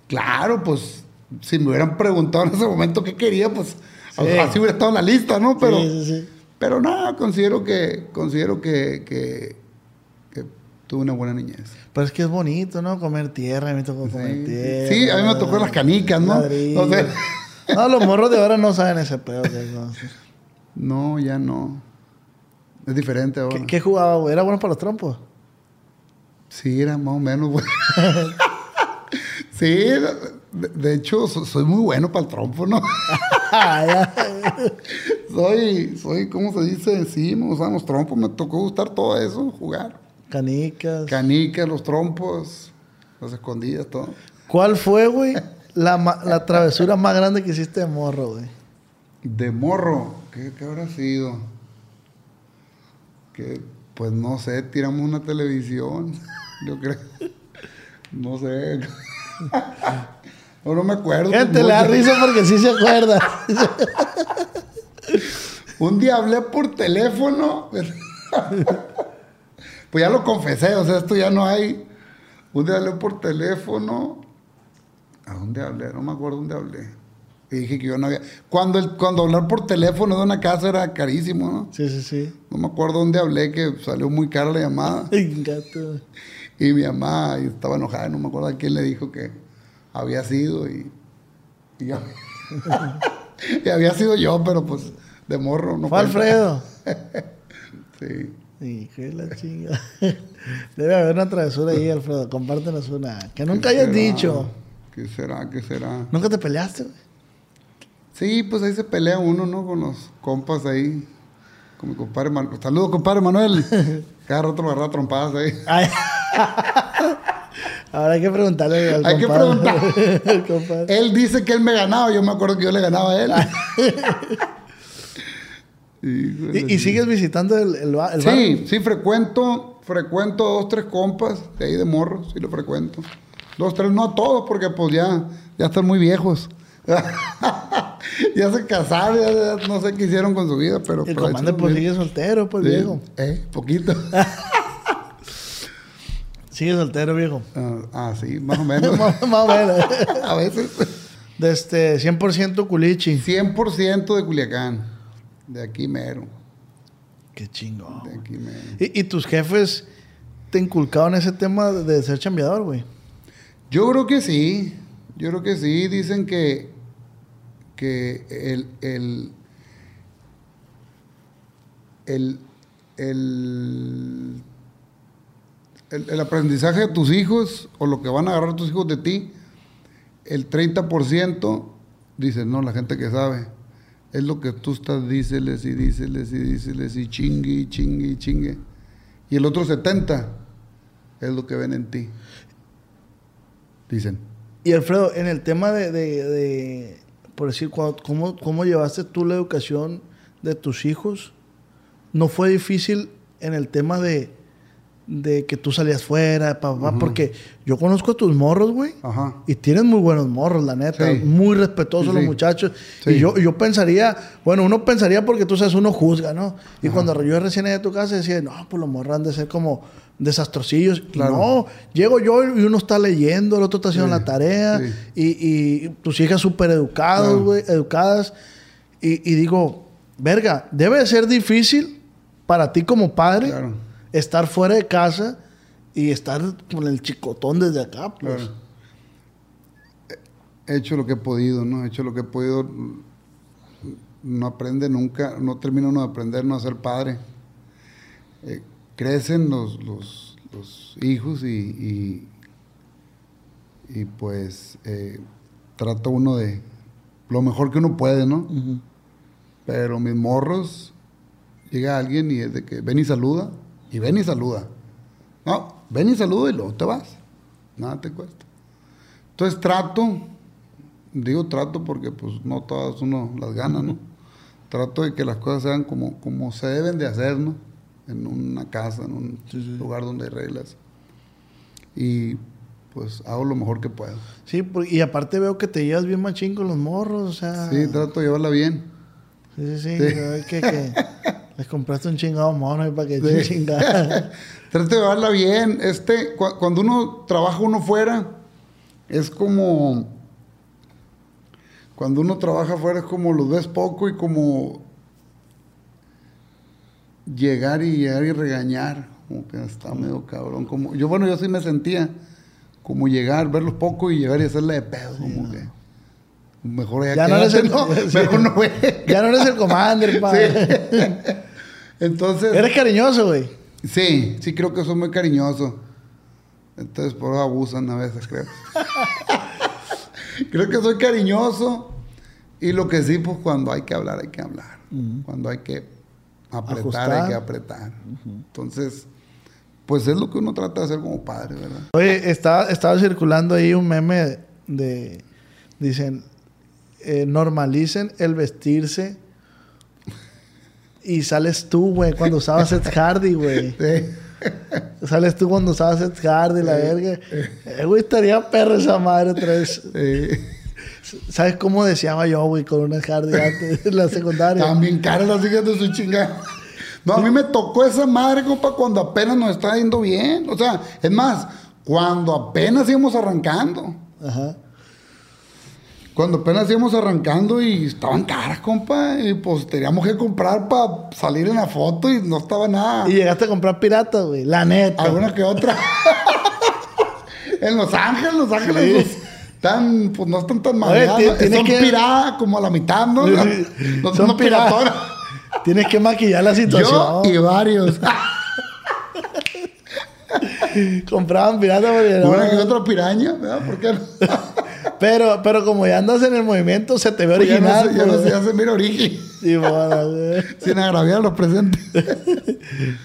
Claro, pues, si me hubieran preguntado en ese momento qué quería, pues Sí. así hubiera estado en la lista, ¿no? Pero, sí, sí, sí. pero no, considero que, considero que, que, que tuve una buena niñez. Pero es que es bonito, ¿no? Comer tierra. A mí me tocó comer Sí, tierra. sí, a mí me tocó las canicas, ¿no? ladrillo. O sea- No, los morros de *laughs* ahora no saben ese pedo. que no. No, ya no. Es diferente ahora. ¿Qué, qué jugaba, güey? ¿Era bueno para los trompos? Sí, era más o menos bueno. *laughs* *laughs* sí, de, de hecho, so- soy muy bueno para el trompo, ¿no? *laughs* Soy, soy, ¿cómo se dice? Sí, me gustan los trompos, me tocó gustar todo eso, jugar. Canicas. Canicas, los trompos, las escondidas, todo. ¿Cuál fue, güey, la, la travesura más grande que hiciste de morro, güey? De morro, ¿qué, qué habrá sido? Que, pues no sé, tiramos una televisión, *laughs* yo creo. No sé. *laughs* no, no me acuerdo. Gente, le da risa porque sí se acuerda. *laughs* Un día hablé por teléfono. pues ya lo confesé, o sea, esto ya no hay. Un día hablé por teléfono. ¿A dónde hablé? No me acuerdo dónde hablé. Dije que yo no había. Cuando, el, cuando hablar por teléfono de una casa era carísimo, ¿no? Sí, sí, sí. No me acuerdo dónde hablé, que salió muy cara la llamada. *laughs* Gato. Y mi mamá estaba enojada, no me acuerdo a quién le dijo que había sido. Y, y, yo- *laughs* y había sido yo, pero pues de morro. No Fue. Alfredo. *laughs* Sí. Hijo de la chinga. Debe haber una travesura ahí, Alfredo. Compártenos una. Que nunca hayas será? dicho. ¿Qué será? ¿Qué será? ¿Nunca te peleaste, güey? Sí, pues ahí se pelea uno, ¿no? Con los compas ahí. Con mi compadre Manuel. Saludos, compadre Manuel. *laughs* Cada rato me agarra trompadas ahí. Ay, *laughs* Ahora hay que preguntarle al Hay que preguntar. *laughs* Él dice que él me ganaba, yo me acuerdo que yo le ganaba a él. Híjole. ¿Y, y sigues visitando el, el, ba- el bar? Sí, sí, frecuento, frecuento dos, tres compas de ahí de morros, sí lo frecuento. Dos, tres, no todos, porque pues ya, ya están muy viejos. *laughs* ya se casaron, ya, ya no sé qué hicieron con su vida, pero... El comandante pues sigue soltero, pues Sí, viejo. Eh, poquito. *laughs* Sigue soltero, viejo. ah, ah, sí, más o menos. más, *laughs* más o menos. a veces. De este 100% culichi. 100% de Culiacán. De aquí mero. Qué chingón. De aquí mero. ¿Y, y tus jefes te inculcaron ese tema de ser chambeador, güey? Yo creo que sí. Yo creo que sí. Dicen que, que el, el, el, el, el- aprendizaje de tus hijos o lo que van a agarrar tus hijos de ti, el 30%, dicen, no, la gente que sabe, es lo que tú estás, díceles y díceles y díceles y chingue y chingue y chingue. Y el otro 70% es lo que ven en ti. Dicen. Y Alfredo, en el tema de, por decir, ¿cómo, ¿cómo llevaste tú la educación de tus hijos? ¿No fue difícil en el tema de, de que tú salías fuera, papá? Porque yo conozco a tus morros, güey. Ajá. Y tienen muy buenos morros, la neta. Sí. Muy respetuosos Sí, los muchachos. Sí. Y yo, yo pensaría, bueno, uno pensaría porque tú sabes, uno juzga, ¿no? Y cuando yo recién llegué a tu casa decía, no, pues los morros han de ser como desastrosillos. Claro. no, llego yo y uno está leyendo, el otro está haciendo Sí, la tarea. sí. Y, y tus hijas súper educadas, Claro. educadas. Y, y digo, verga, debe de ser difícil para ti como padre Claro. estar fuera de casa y estar con el chicotón desde acá, pues. He hecho lo que he podido, ¿no? He hecho lo que he podido. No aprende nunca, no termina uno de aprender, no a ser padre. Eh, crecen los, los, los hijos y, y, y pues eh, trata uno de lo mejor que uno puede, ¿no? Pero mis morros, llega alguien y es de que ven y saluda, y ven y saluda. No, ven y saluda y luego te vas. Nada te cuesta. Entonces trato, digo trato porque pues no todas uno las gana, ¿no? Trato de que las cosas sean como, como se deben de hacer, ¿no? En una casa, en un lugar donde hay reglas. Y pues hago lo mejor que puedo. Sí, y aparte veo que te llevas bien machín con los morros, o sea. Sí, trato de llevarla bien. Sí, sí, sí. Sí. veo que, que *laughs* les compraste un chingado mono para que Sí. echen chingada. *laughs* Trato de llevarla bien. Este, cu- cuando uno trabaja uno fuera, es como. Cuando uno trabaja fuera es como los ves poco y como llegar y llegar y regañar. Como que está medio cabrón. Como, yo, bueno, yo sí me sentía como llegar, verlos poco y llegar y hacerle de pedo. como que. Mejor ya, Ya no eres el- ¿no? *laughs* sí. Mejor no ya no eres el commander, padre. *laughs* Entonces. Eres cariñoso, güey. Sí, sí creo que soy muy cariñoso. Entonces por eso abusan a veces, creo. *laughs* creo que soy cariñoso. Y lo que sí, pues cuando hay que hablar, hay que hablar. Cuando hay que apretar, Ajustar. hay que apretar. Entonces, pues es lo que uno trata de hacer como padre, ¿verdad? Oye, estaba, estaba circulando ahí un meme de. Dicen. eh, normalicen el vestirse. Y sales tú, güey, cuando usabas Ed Hardy, güey. *laughs* Sí. Sales tú cuando usabas Ed Hardy, la verga. Eh, güey, estaría perro esa madre otra vez. Sí. ¿Sabes cómo deseaba yo, güey, con un Ed Hardy antes en la secundaria? También caras las hijas de su chingada. No, a mí me tocó esa madre, compa, cuando apenas nos estaba yendo bien. O sea, es más, cuando apenas íbamos arrancando. Ajá. Cuando apenas íbamos arrancando y estaban caras, compa, y pues teníamos que comprar para salir en la foto y no estaba nada. Y llegaste a comprar piratas, güey. La neta. Alguna que otra. *laughs* en Los Ángeles, Los Ángeles pues, están, pues no están tan tienes Son que- piradas como a la mitad, ¿no? Son, piratonas. *laughs* Tienes que maquillar la situación. Yo y varios. *laughs* Compraban piratas porque. Una que otra piraña, ¿verdad? ¿Por qué no? *laughs* Pero, pero como ya andas en el movimiento, se te ve Pues ya no original. se- ya no pues. se hace mira origen. Sí, bueno. Sin agraviar a los presentes.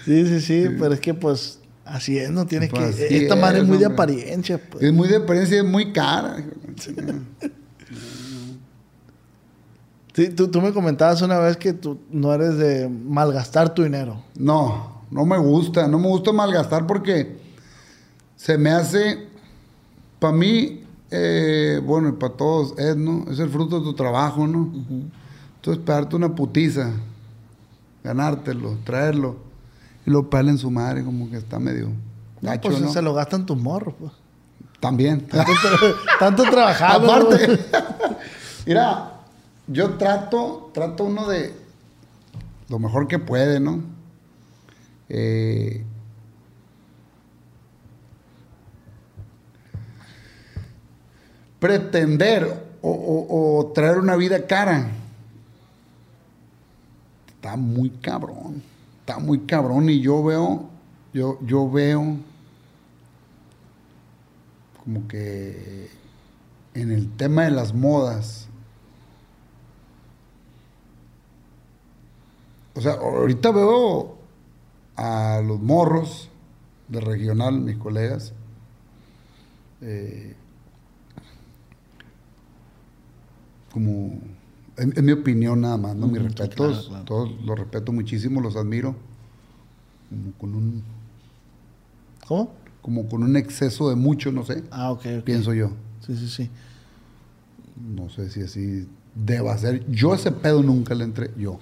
sí, sí, sí, pero es que pues Así es, no tienes Pues que. así Esta madre es muy de apariencia, pues. Es muy de apariencia y es muy cara. Sí, tú, tú me comentabas una vez que tú no eres de malgastar tu dinero. No, no me gusta. No me gusta malgastar porque se me hace, para mí, eh, bueno, y para todos, es, ¿no? Es el fruto de tu trabajo, ¿no? Entonces, pegarte una putiza, ganártelo, traerlo, y lo pegarle en su madre, como que está medio No, gacho, pues ¿no? se lo gastan tus morros, pues. También. *laughs* Tanto, tra- tanto trabajando. Aparte, *laughs* mira, yo trato, trato uno de lo mejor que puede, ¿no? Eh, pretender o, o- o traer una vida cara está muy cabrón, está muy cabrón y yo veo, yo, yo veo como que en el tema de las modas, o sea, ahorita veo a los morros de regional, mis colegas, eh, como, en, en mi opinión nada más, ¿no? Mis respetos, claro, claro. todos los respeto muchísimo, los admiro, como con un, ¿Cómo? como con un exceso de mucho, no sé, Ah, ok, pienso yo. Sí, sí, sí. No sé si así deba ser. Yo ese pedo nunca le entré, yo.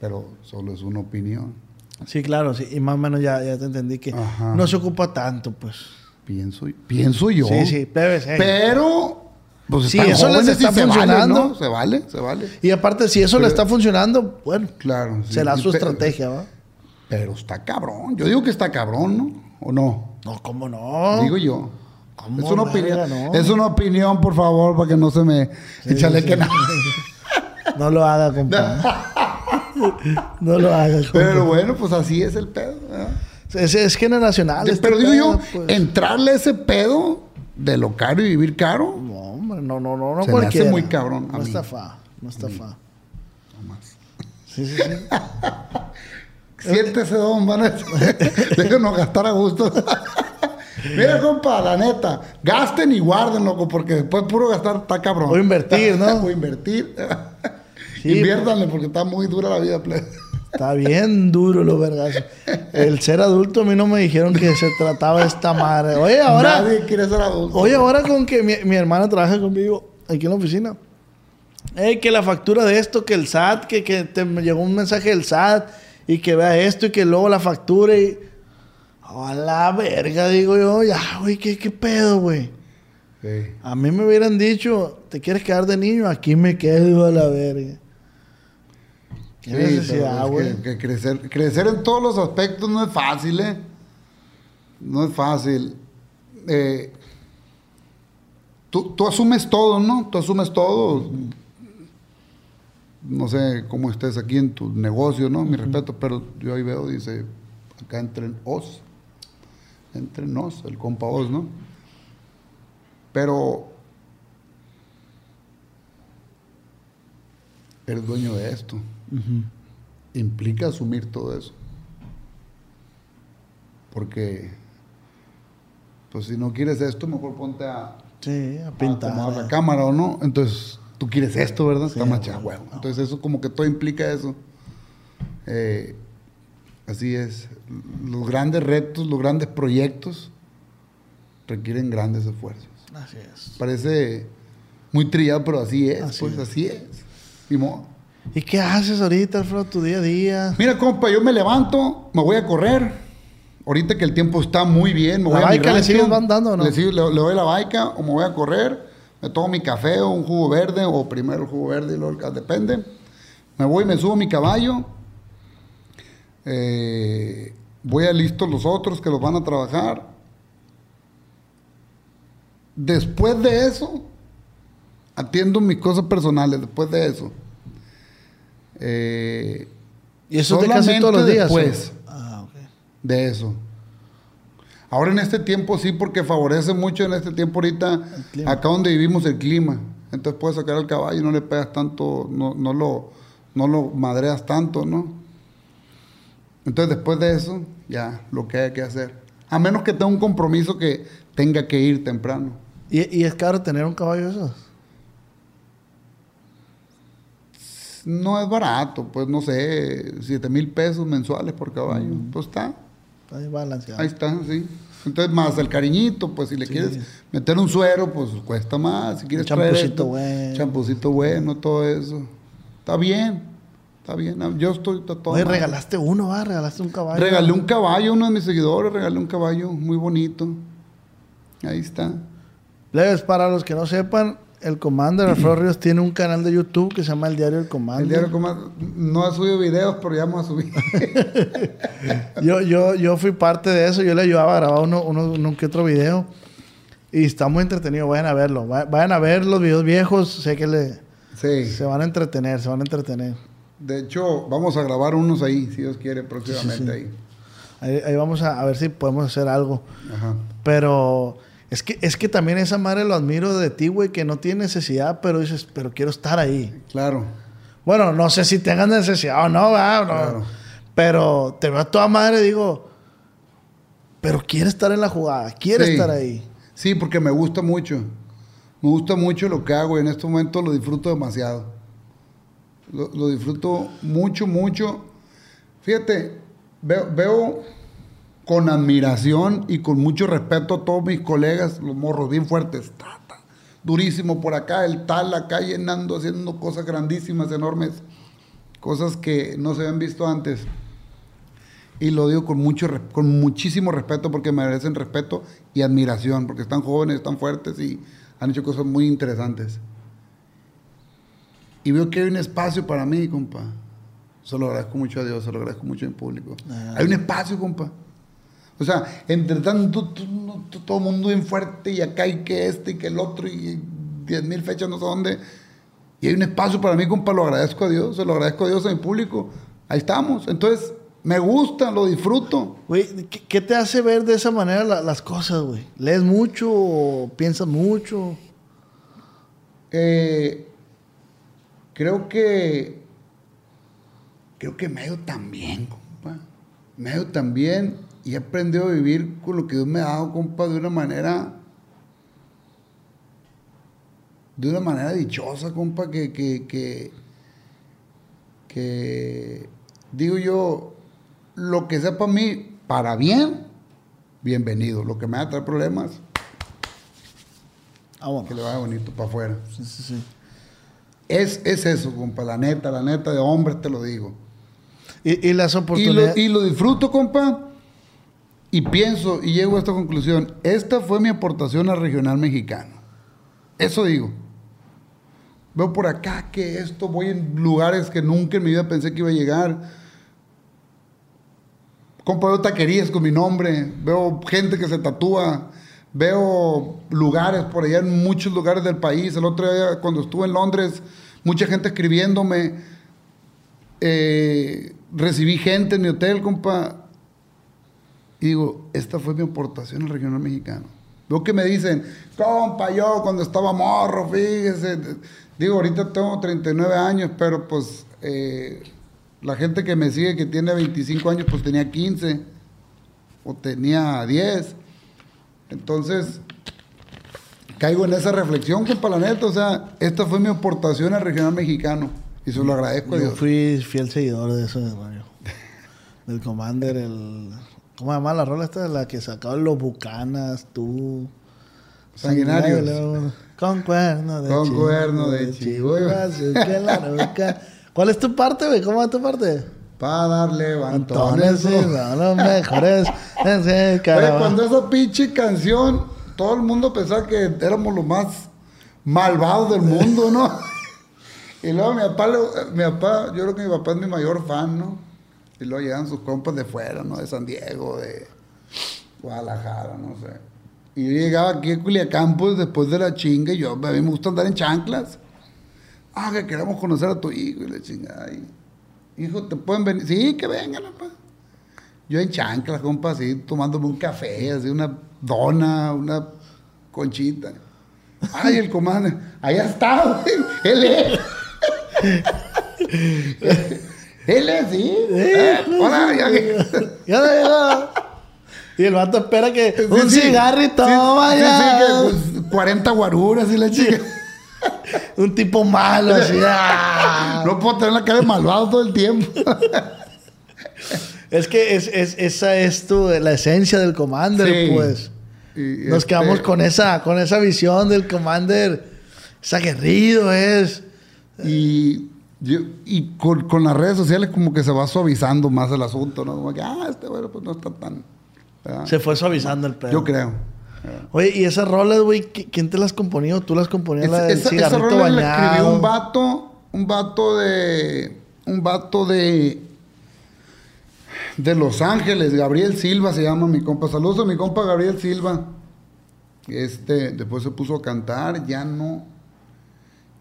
Pero solo es una opinión. Sí, claro, sí. Y más o menos ya, ya te entendí que Ajá. no se ocupa tanto, pues. Pienso, pienso yo. Sí, sí, PVC. Pero, pues Sí, están eso les está se vale, funcionando. ¿no? Se vale, se vale. Y aparte, si eso le está funcionando, bueno, Claro. sí. será su estrategia, ¿va? Pero está cabrón. Yo digo que está cabrón, ¿no? ¿O no? No, ¿cómo no? Digo yo. ¿Cómo Es una verga, opinión. no? Es una opinión, por favor, para que no se me échale que nada. *laughs* No lo haga, compa. *laughs* no lo haga, compa. Pero bueno, pues así es el pedo. Es, es generacional. este Pero digo yo, pues. entrarle a ese pedo de lo caro y vivir caro, No, no, no, no, Se me hace cualquiera. muy cabrón No está fa, no está fa. no más. Sí, sí, sí. *laughs* Siéntese, don, van a *laughs* Déjenos gastar a gusto. *laughs* Mira, compa, la neta, gasten y guarden, loco, porque después puro gastar está cabrón. O invertir, ¿no? o invertir. Sí, Inviértanle porque está muy dura la vida, plebe. Está bien duro los vergazos. El ser adulto a mí no me dijeron que se trataba de esta madre. Oye, ahora... Nadie quiere ser adulto. Oye, ahora con que mi, mi hermana trabaja conmigo aquí en la oficina. Ey, que la factura de esto, que el SAT, que, que te llegó un mensaje del SAT y que vea esto y que luego la factura y... A la verga, digo yo. Ya, güey, ¿qué, qué pedo, güey? Sí. A mí me hubieran dicho, ¿te quieres quedar de niño? Aquí me quedo a la verga. ¿Qué Sí, necesidad, pero güey? es que, que crecer, crecer en todos los aspectos no es fácil, ¿eh? No es fácil. Eh, tú, tú asumes todo, ¿no? Tú asumes todo. No sé cómo estés aquí en tu negocio, ¿no? Mi respeto, pero yo ahí veo, dice, acá entre os, entre nos, el compa os, ¿no? Pero eres dueño de esto implica asumir todo eso. Porque, pues si no quieres esto, mejor ponte a, Sí, a a pintar. acomodar la cámara o no. Entonces, tú quieres esto, ¿verdad? Sí, Está más huevo. Entonces, eso como que todo implica eso. Eh, así es. Los grandes retos, los grandes proyectos requieren grandes esfuerzos. Así es. Parece muy trillado, pero así es. Así pues es. así es. Modo. ¿Y qué haces ahorita, Alfredo, tu día a día? Mira, compa, yo me levanto, me voy a correr. Ahorita que el tiempo está muy bien, me ¿La voy a mi baica le sigues dando o no? Le, sigo- le- le doy la baica o me voy a correr, me tomo mi café o un jugo verde, o primero el jugo verde y luego el depende. Me voy, me subo mi caballo. eh, voy a listos los otros que los van a trabajar. Después de eso, atiendo mis cosas personales. Después de eso. Eh, ¿Y eso te casi todos los días? después. ¿o? Ah, ok. de eso. Ahora en este tiempo sí, porque favorece mucho en este tiempo ahorita, acá donde vivimos el clima. Entonces puedes sacar al caballo y no le pegas tanto, no, no, lo, no lo madreas tanto, ¿no? Entonces después de eso, ya, lo que hay que hacer. A menos que tenga un compromiso que tenga que ir temprano. ¿Y, y es caro tener un caballo de esos? No es barato, pues no sé, 7 mil pesos mensuales por caballo. Pues está, Ahí balanceado. ahí está, sí. Entonces, más el cariñito, pues si le quieres meter un suero, pues cuesta más. Si quieres champucito bueno. Champucito bueno, todo eso. Está bien, está bien. Yo estoy está todo Oye, mal. regalaste uno, ¿va? Regalaste un caballo. Regalé un caballo, uno de mis seguidores regalé un caballo muy bonito. Ahí está. Leves, para los que no sepan, el Commander Alfredo *clears throat* Ríos tiene un canal de YouTube que se llama El Diario del Commander. El diario Comando no ha subido videos, pero ya vamos a subir. *laughs* Yo, yo, yo fui parte de eso, yo le ayudaba a grabar uno, uno, uno que otro video. Y está muy entretenido, vayan a verlo. Va- Vayan a ver los videos viejos, sé que le, sí. se van a entretener, se van a entretener. De hecho, vamos a grabar unos ahí, si Dios quiere, próximamente ahí. Ahí, ahí vamos a, a ver si podemos hacer algo. Ajá. Pero es que, es que también esa madre lo admiro de ti, güey, que no tiene necesidad, pero dices, pero quiero estar ahí. Claro. Bueno, no sé si tengas necesidad o no, ¿verdad? No. Claro. Pero te veo a toda madre, digo, pero quiere estar en la jugada, quiere Sí. estar ahí. Sí, porque me gusta mucho. Me gusta mucho lo que hago y en este momento lo disfruto demasiado. Lo, lo disfruto mucho, mucho. Fíjate, veo, veo con admiración y con mucho respeto a todos mis colegas, los morros bien fuertes. ta, ta, durísimo por acá, el tal acá llenando, haciendo cosas grandísimas, enormes. Cosas que no se habían visto antes. Y lo digo con, mucho, con muchísimo respeto porque merecen respeto y admiración, porque están jóvenes, están fuertes y han hecho cosas muy interesantes. Y veo que hay un espacio para mí, compa. Se lo agradezco mucho a Dios, se lo agradezco mucho en público. Hay un espacio, compa. O sea, entre tanto, todo el mundo bien fuerte y acá y que este y que el otro y diez mil fechas no sé dónde. Y hay un espacio para mí, compa, lo agradezco a Dios, se lo agradezco a Dios a mi público. Ahí estamos. Entonces, me gusta, lo disfruto. Güey, ¿qué, qué te hace ver de esa manera la- las cosas, güey? ¿Lees mucho o piensas mucho? Eh, creo que. Creo que me ha ido tan bien, compa. Me ha ido tan bien y he aprendido a vivir con lo que Dios me ha dado, compa, de una manera. De una manera dichosa, compa, que. que, que, que digo yo, lo que sea para mí, para bien, bienvenido. Lo que me va a traer problemas, Ah, bueno. que le vaya bonito para afuera. Sí, sí, sí. Es, es eso, compa, la neta, la neta de hombres te lo digo. Y, y las Y oportunidades... lo, y lo disfruto, compa, y pienso y llego a esta conclusión. Esta fue mi aportación al regional mexicano. Eso digo. Veo por acá que esto, voy en lugares que nunca en mi vida pensé que iba a llegar. Compa, veo taquerías con mi nombre, veo gente que se tatúa, veo lugares por allá en muchos lugares del país. El otro día, cuando estuve en Londres, mucha gente escribiéndome. Eh, recibí gente en mi hotel, compa. Y digo, esta fue mi aportación al regional mexicano. Veo que me dicen, compa, yo cuando estaba morro, fíjese. Digo, ahorita tengo 39 años, pero pues eh, la gente que me sigue que tiene 25 años, pues tenía 15 o tenía 10. Entonces, caigo en esa reflexión, compa, la neta. O sea, esta fue mi aportación al regional mexicano. Y se lo agradezco a Yo fui fiel seguidor de eso, güey. *laughs* Del Commander, el... ¿Cómo se llama la rola esta? La que sacaban los Bucanas, tú... Sanguinarios. Sanguinario, Con cuerno de Con chivo, cuerno de chivo. la nuca. ¿Cuál es tu parte, güey? ¿Cómo va tu parte? Para darle Antones, levantones. los mejores. Oye, cuando esa pinche canción, todo el mundo pensaba que éramos los más malvados del mundo, ¿no? *laughs* y luego mi papá, mi papá, yo creo que mi papá es mi mayor fan, ¿no? Y luego llegan sus compas de fuera, ¿no? De San Diego, de Guadalajara, no sé. Y yo llegaba aquí a Culiacán, pues, después de la chinga, y yo, a mí me gusta andar en chanclas. Ah, que queremos conocer a tu hijo, y la chingada. y, hijo, ¿te pueden venir? Sí, que vengan, papá. Yo en chanclas, compa, así, tomándome un café, así, una dona, una conchita. Ay, el comandante, allá está, güey, él es. *laughs* es, sí. Hola, ya llegó. Y el vato espera que Sí, un sí. cigarrito, Sí, vaya. sí, sí, que, pues, 40 guaruras y la chica. *laughs* Un tipo malo, así. ah. No puedo tener la cara de malvado todo el tiempo. *laughs* Es que es, es- esa es tu, la esencia del Commander, pues. Y, Nos este, quedamos con esa, con esa visión del Commander. Es aguerrido, es. Y, yo- y con, con las redes sociales como que se va suavizando más el asunto, ¿no? Como que, ah, este bueno, pues no está tan... ¿verdad? Se fue suavizando el pedo. Yo creo. Oye, y esas rolas, güey, ¿qui- ¿quién te las componía? ¿O ¿Tú las componías Esa, la del esa, esa rola la escribió un vato, un vato de... Un vato de... De Los Ángeles, Gabriel Silva se llama mi compa. Saludos a mi compa Gabriel Silva. Este, después se puso a cantar, ya no...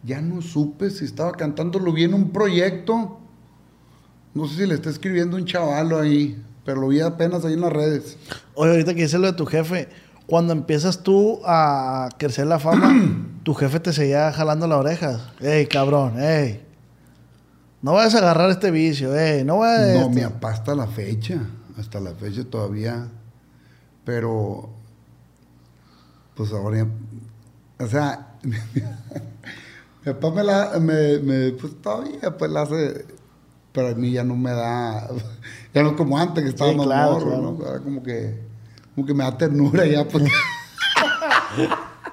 Ya no supe si estaba cantando, lo vi en un proyecto. No sé si le está escribiendo un chavalo ahí, pero lo vi apenas ahí en las redes. Oye, ahorita que dices lo de tu jefe, cuando empiezas tú a crecer la fama, *clears throat* tu jefe te seguía jalando las orejas. Ey, cabrón, ey. No vayas a agarrar este vicio, ey. No vayas. No, mi papá hasta la fecha, hasta la fecha todavía, pero pues ahora, o sea, *laughs* mi papá me la, me, me, pues todavía pues la hace, pero a mí ya no me da, *laughs* ya no es como antes que estaba Sí, más claro, morro, claro. ¿no? Ahora como que, como que me da ternura ya, pues. *laughs*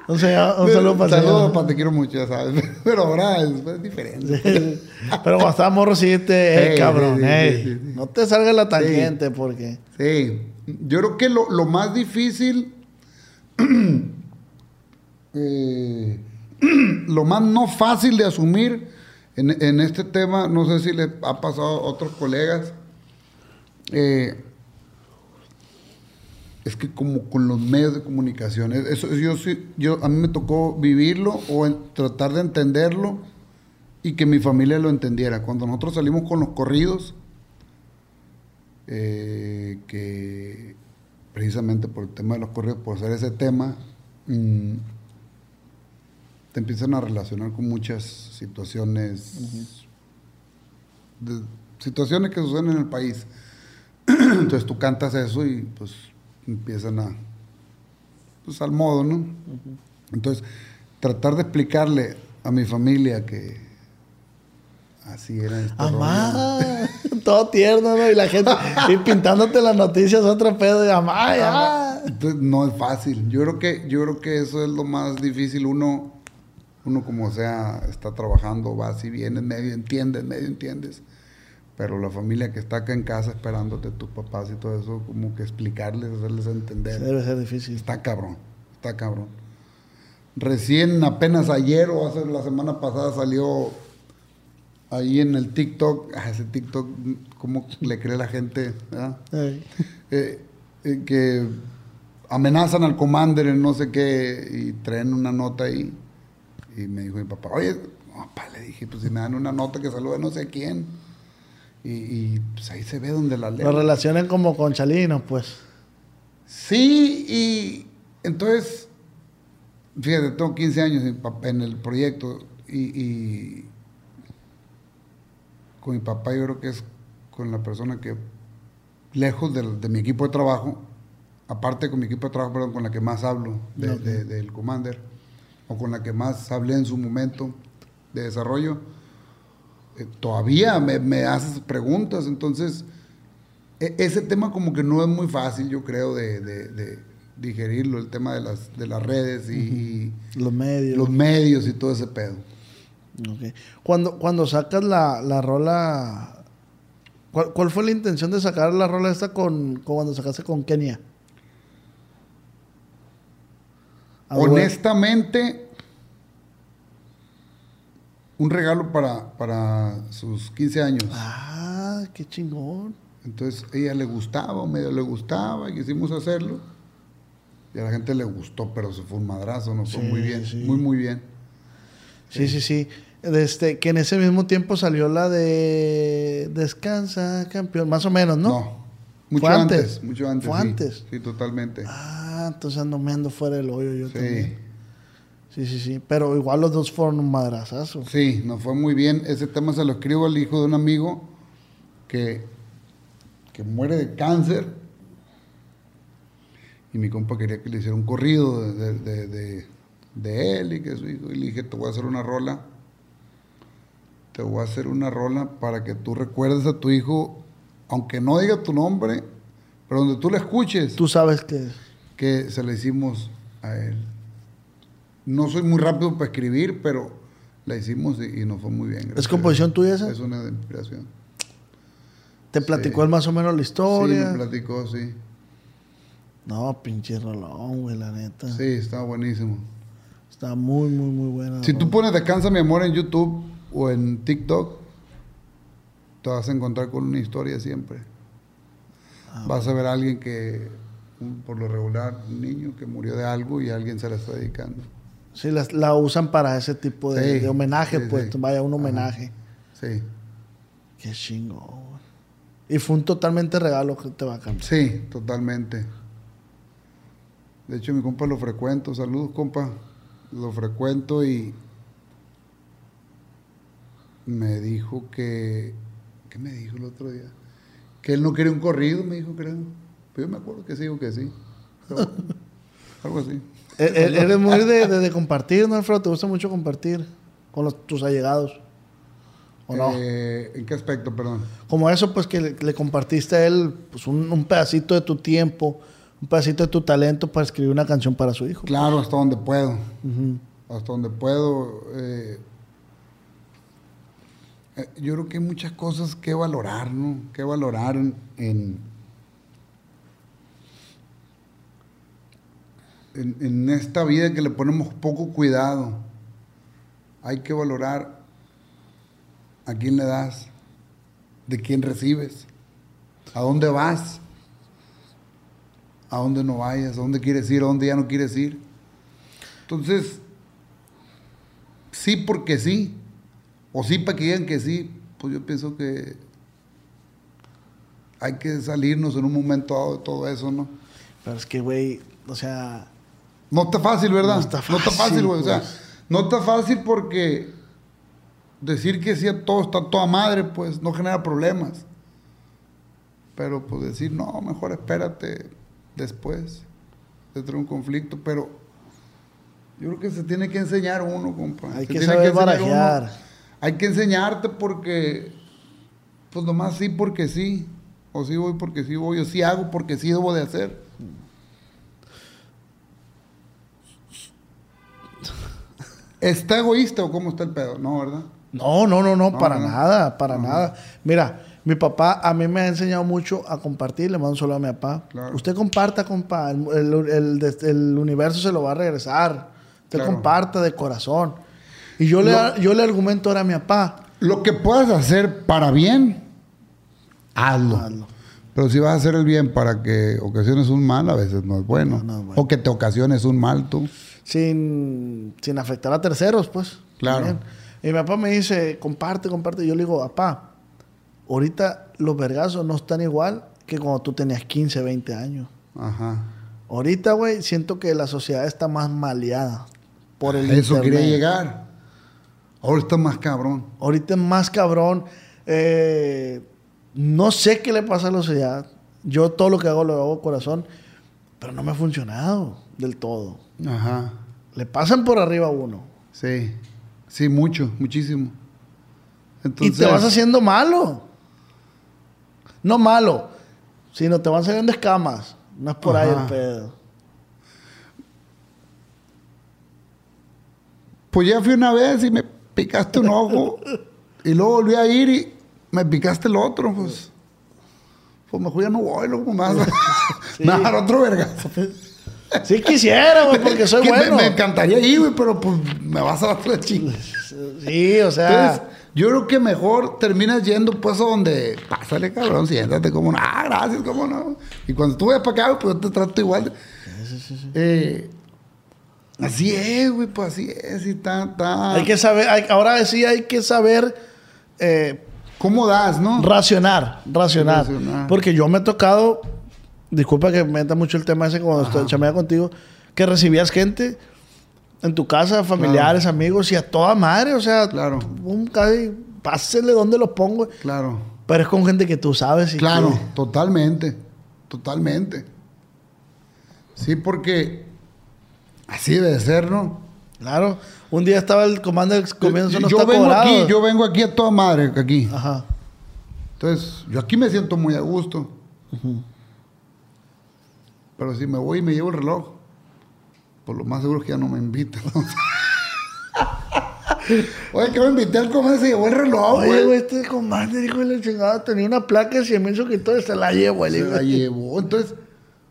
Un, señor- un saludo para Saludos, papá, te quiero mucho, ya sabes, *laughs* pero ahora es, es diferente. Pero cuando estaba morro, sí te, ey, Sí, cabrón, sí. No te salga la tangente porque. Sí, yo creo que lo, lo más difícil, *clears throat* eh, *clears throat* lo más no fácil de asumir en, este tema, no sé si le ha pasado a otros colegas, eh, es que como con los medios de comunicación, es- eso yo yo a mí me tocó vivirlo o tratar de entenderlo y que mi familia lo entendiera. Cuando nosotros salimos con los corridos, eh, que precisamente por el tema de los correos, por ser ese tema, mm, te empiezan a relacionar con muchas situaciones, de- situaciones que suceden en el país. *clears throat* Entonces tú cantas eso y pues empiezan a, pues al modo, ¿no? Entonces, tratar de explicarle a mi familia que así era rollo. Amá, *laughs* todo tierno, ¿no? Y la gente, y pintándote las noticias otro pedo, y amá, ya. Entonces, no es fácil. Yo creo que, yo creo que eso es lo más difícil. Uno, uno como sea, está trabajando, va así, vienes, medio entiendes, medio entiendes. Pero la familia que está acá en casa esperándote, tus papás y todo eso, como que explicarles, hacerles entender. Debe ser difícil. Está cabrón, está cabrón. Recién, apenas ayer o hace la semana pasada salió ahí en el TikTok, ah, ese TikTok, ¿cómo le cree la gente? verdad? Eh, eh, que amenazan al commander en no sé qué y traen una nota ahí. Y me dijo mi papá, oye, papá, le dije, pues si me dan una nota que salude no sé quién. Y, y, pues ahí se ve donde la Lo leen. relacionan como con chalinos, pues. Sí, y entonces, fíjate, tengo 15 años en, el proyecto y, y con mi papá yo creo que es con la persona que, lejos de, mi equipo de trabajo, aparte con mi equipo de trabajo, perdón, con la que más hablo de- Ok. de- del Commander, o con la que más hablé en su momento de desarrollo, eh, todavía me, me haces preguntas, entonces e- ese tema como que no es muy fácil, yo creo, de, de- de digerirlo, el tema de las, de las redes y, Los medios. los medios y todo ese pedo. Ok. Cuando, cuando sacas la, la rola. ¿cuál, cuál fue la intención de sacar la rola esta con, con cuando sacaste con Kenia? Ah. Honestamente, un regalo para, para sus 15 años. Ah, qué chingón. Entonces, ella le gustaba, o medio le gustaba, y quisimos hacerlo. Y a la gente le gustó, pero se fue un madrazo, nos fue Sí, muy bien, sí. muy, muy bien. Sí, sí, sí. Este, que en ese mismo tiempo salió la de Descansa, campeón, más o menos, ¿no? No, mucho ¿Fue antes? antes? mucho antes. ¿Fue sí. antes? Sí, totalmente. Ah, entonces ando me ando fuera del hoyo yo sí. también. Sí, sí, sí. Pero igual los dos fueron un madrazazo. Sí, nos fue muy bien. Ese tema se lo escribo al hijo de un amigo que, que muere de cáncer. Y mi compa quería que le hiciera un corrido de, de- de- de él y que su hijo. Y le dije, te voy a hacer una rola. Te voy a hacer una rola para que tú recuerdes a tu hijo, aunque no diga tu nombre, pero donde tú le escuches, Tú sabes que... que se le hicimos a él. No soy muy rápido para escribir, pero la hicimos y, y nos fue muy bien. ¿Es composición tuya esa? Es una de inspiración. ¿Te platicó él más o menos la historia? Sí, me platicó, sí. No, pinche rolón, güey, la neta. Sí, está buenísimo. Está muy, muy, muy buena. Si tú pones Descansa mi amor en YouTube o en TikTok, te vas a encontrar con una historia siempre. Ah, vas a ver a alguien que, por lo regular, un niño que murió de algo y alguien se la está dedicando. Sí, la, la usan para ese tipo de, Sí, de homenaje, sí, pues. sí. Vaya, un Ajá. homenaje. Sí, Qué chingón, güey. Y fue un totalmente regalo que te va a cambiar. sí, totalmente. De hecho, mi compa lo frecuento. Saludos, compa. Lo frecuento y me dijo que... ¿Qué me dijo el otro día? Que él no quería un corrido, me dijo, creo. Pero yo me acuerdo que sí o que sí. Pero *laughs* algo así. E- e- Eres muy de, de- de compartir, ¿no, Alfredo? ¿Te gusta mucho compartir con los- tus allegados? ¿O no? Eh, ¿En qué aspecto, perdón? Como eso, pues que le, le compartiste a él pues, un, un pedacito de tu tiempo, un pedacito de tu talento para escribir una canción para su hijo. Claro, hasta donde puedo. Hasta donde puedo. eh, eh, yo creo que hay muchas cosas que valorar, ¿no? Que valorar en, en, en- esta vida que le ponemos poco cuidado. Hay que valorar a quién le das, de quién recibes, a dónde vas, a dónde no vayas, a dónde quieres ir, a dónde ya no quieres ir. Entonces, sí porque sí, o sí para que digan que sí, pues yo pienso que hay que salirnos en un momento dado de todo eso, ¿no? Pero es que, güey, o sea, No está fácil, ¿verdad? No está fácil, fácil, güey. O sea, pues. no está fácil porque decir que sí a todo está toda madre, pues no genera problemas. Pero pues decir, no, mejor espérate después de tener un conflicto. Pero yo creo que se tiene que enseñar uno, compa. hay Se que tiene saber barajear. uno. Hay que enseñarte porque, pues nomás sí porque sí. O sí voy porque sí voy. O sí hago porque sí debo de hacer. ¿Está egoísta o cómo está el pedo? No, ¿verdad? No, no, no, no, No, para nada, para nada. Mira, mi papá a mí me ha enseñado mucho a compartir, le mando un saludo a mi papá. Claro. Usted comparta, compa, el, el- el- universo se lo va a regresar. Usted Claro. comparta de corazón. Y yo, le, yo le argumento ahora a mi papá, Lo que puedas hacer para bien, hazlo. Hazlo. Pero si vas a hacer el bien para que ocasiones un mal, a veces no es bueno. No, no es bueno. O que te ocasiones un mal tú. Sin, sin afectar a terceros, pues. Claro. también. Y mi papá me dice, comparte, comparte. Y yo le digo, papá, ahorita los vergazos no están igual que cuando tú tenías 15, 20 años. Ajá. Ahorita, güey, siento que la sociedad está más maleada por el Eso internet. quería llegar. Ahora está más cabrón. Ahorita es más cabrón. Eh, no sé qué le pasa a la sociedad. Yo todo lo que hago lo hago corazón, pero no me ha funcionado del todo. Ajá. Le pasan por arriba a uno. Sí. Sí, mucho, muchísimo. y te vas haciendo malo. No malo, sino te van saliendo escamas. No es por ahí el pedo. Pues ya fui una vez y me picaste un ojo. y luego volví a ir y me picaste el otro. Pues, pues mejor ya no voy, loco. Me vas a, me vas a dar otro vergazo. Sí quisiera, güey, porque soy me- bueno. Me, encantaría ir, güey, pero pues me vas a dar la chinga. Sí, o sea. Entonces, yo creo que mejor terminas yendo pues a donde, pásale cabrón, siéntate como no, ah, gracias, cómo no. Y cuando tú vayas para acá, pues yo te trato igual. de- Eh, así es, güey, pues así es, y está, está. hay que saber, hay- ahora sí hay que saber eh, ¿Cómo das, no? racionar, racionar. Racionar. Porque yo me he tocado, disculpa que meta mucho el tema ese cuando estoy chamea contigo, que recibías gente en tu casa, familiares, amigos, y a toda madre, o sea, Claro. un casi, pásele donde lo pongo. Claro, Pero es con gente que tú sabes y claro, que- totalmente, totalmente. Sí, porque así debe ser, ¿no? Claro. Un día estaba el commander comiendo unos yo vengo aquí, yo vengo aquí a toda madre, aquí. Ajá. Entonces, yo aquí me siento muy a gusto. Pero si me voy y me llevo el reloj, por lo más seguro es que ya no me invitan. *laughs* Oye, que me invité al comer, se llevó el reloj, Oye, güey. güey, este commander, hijo de la chingada, tenía una placa y me hizo que todo se la llevo, el Se la llevó. Entonces,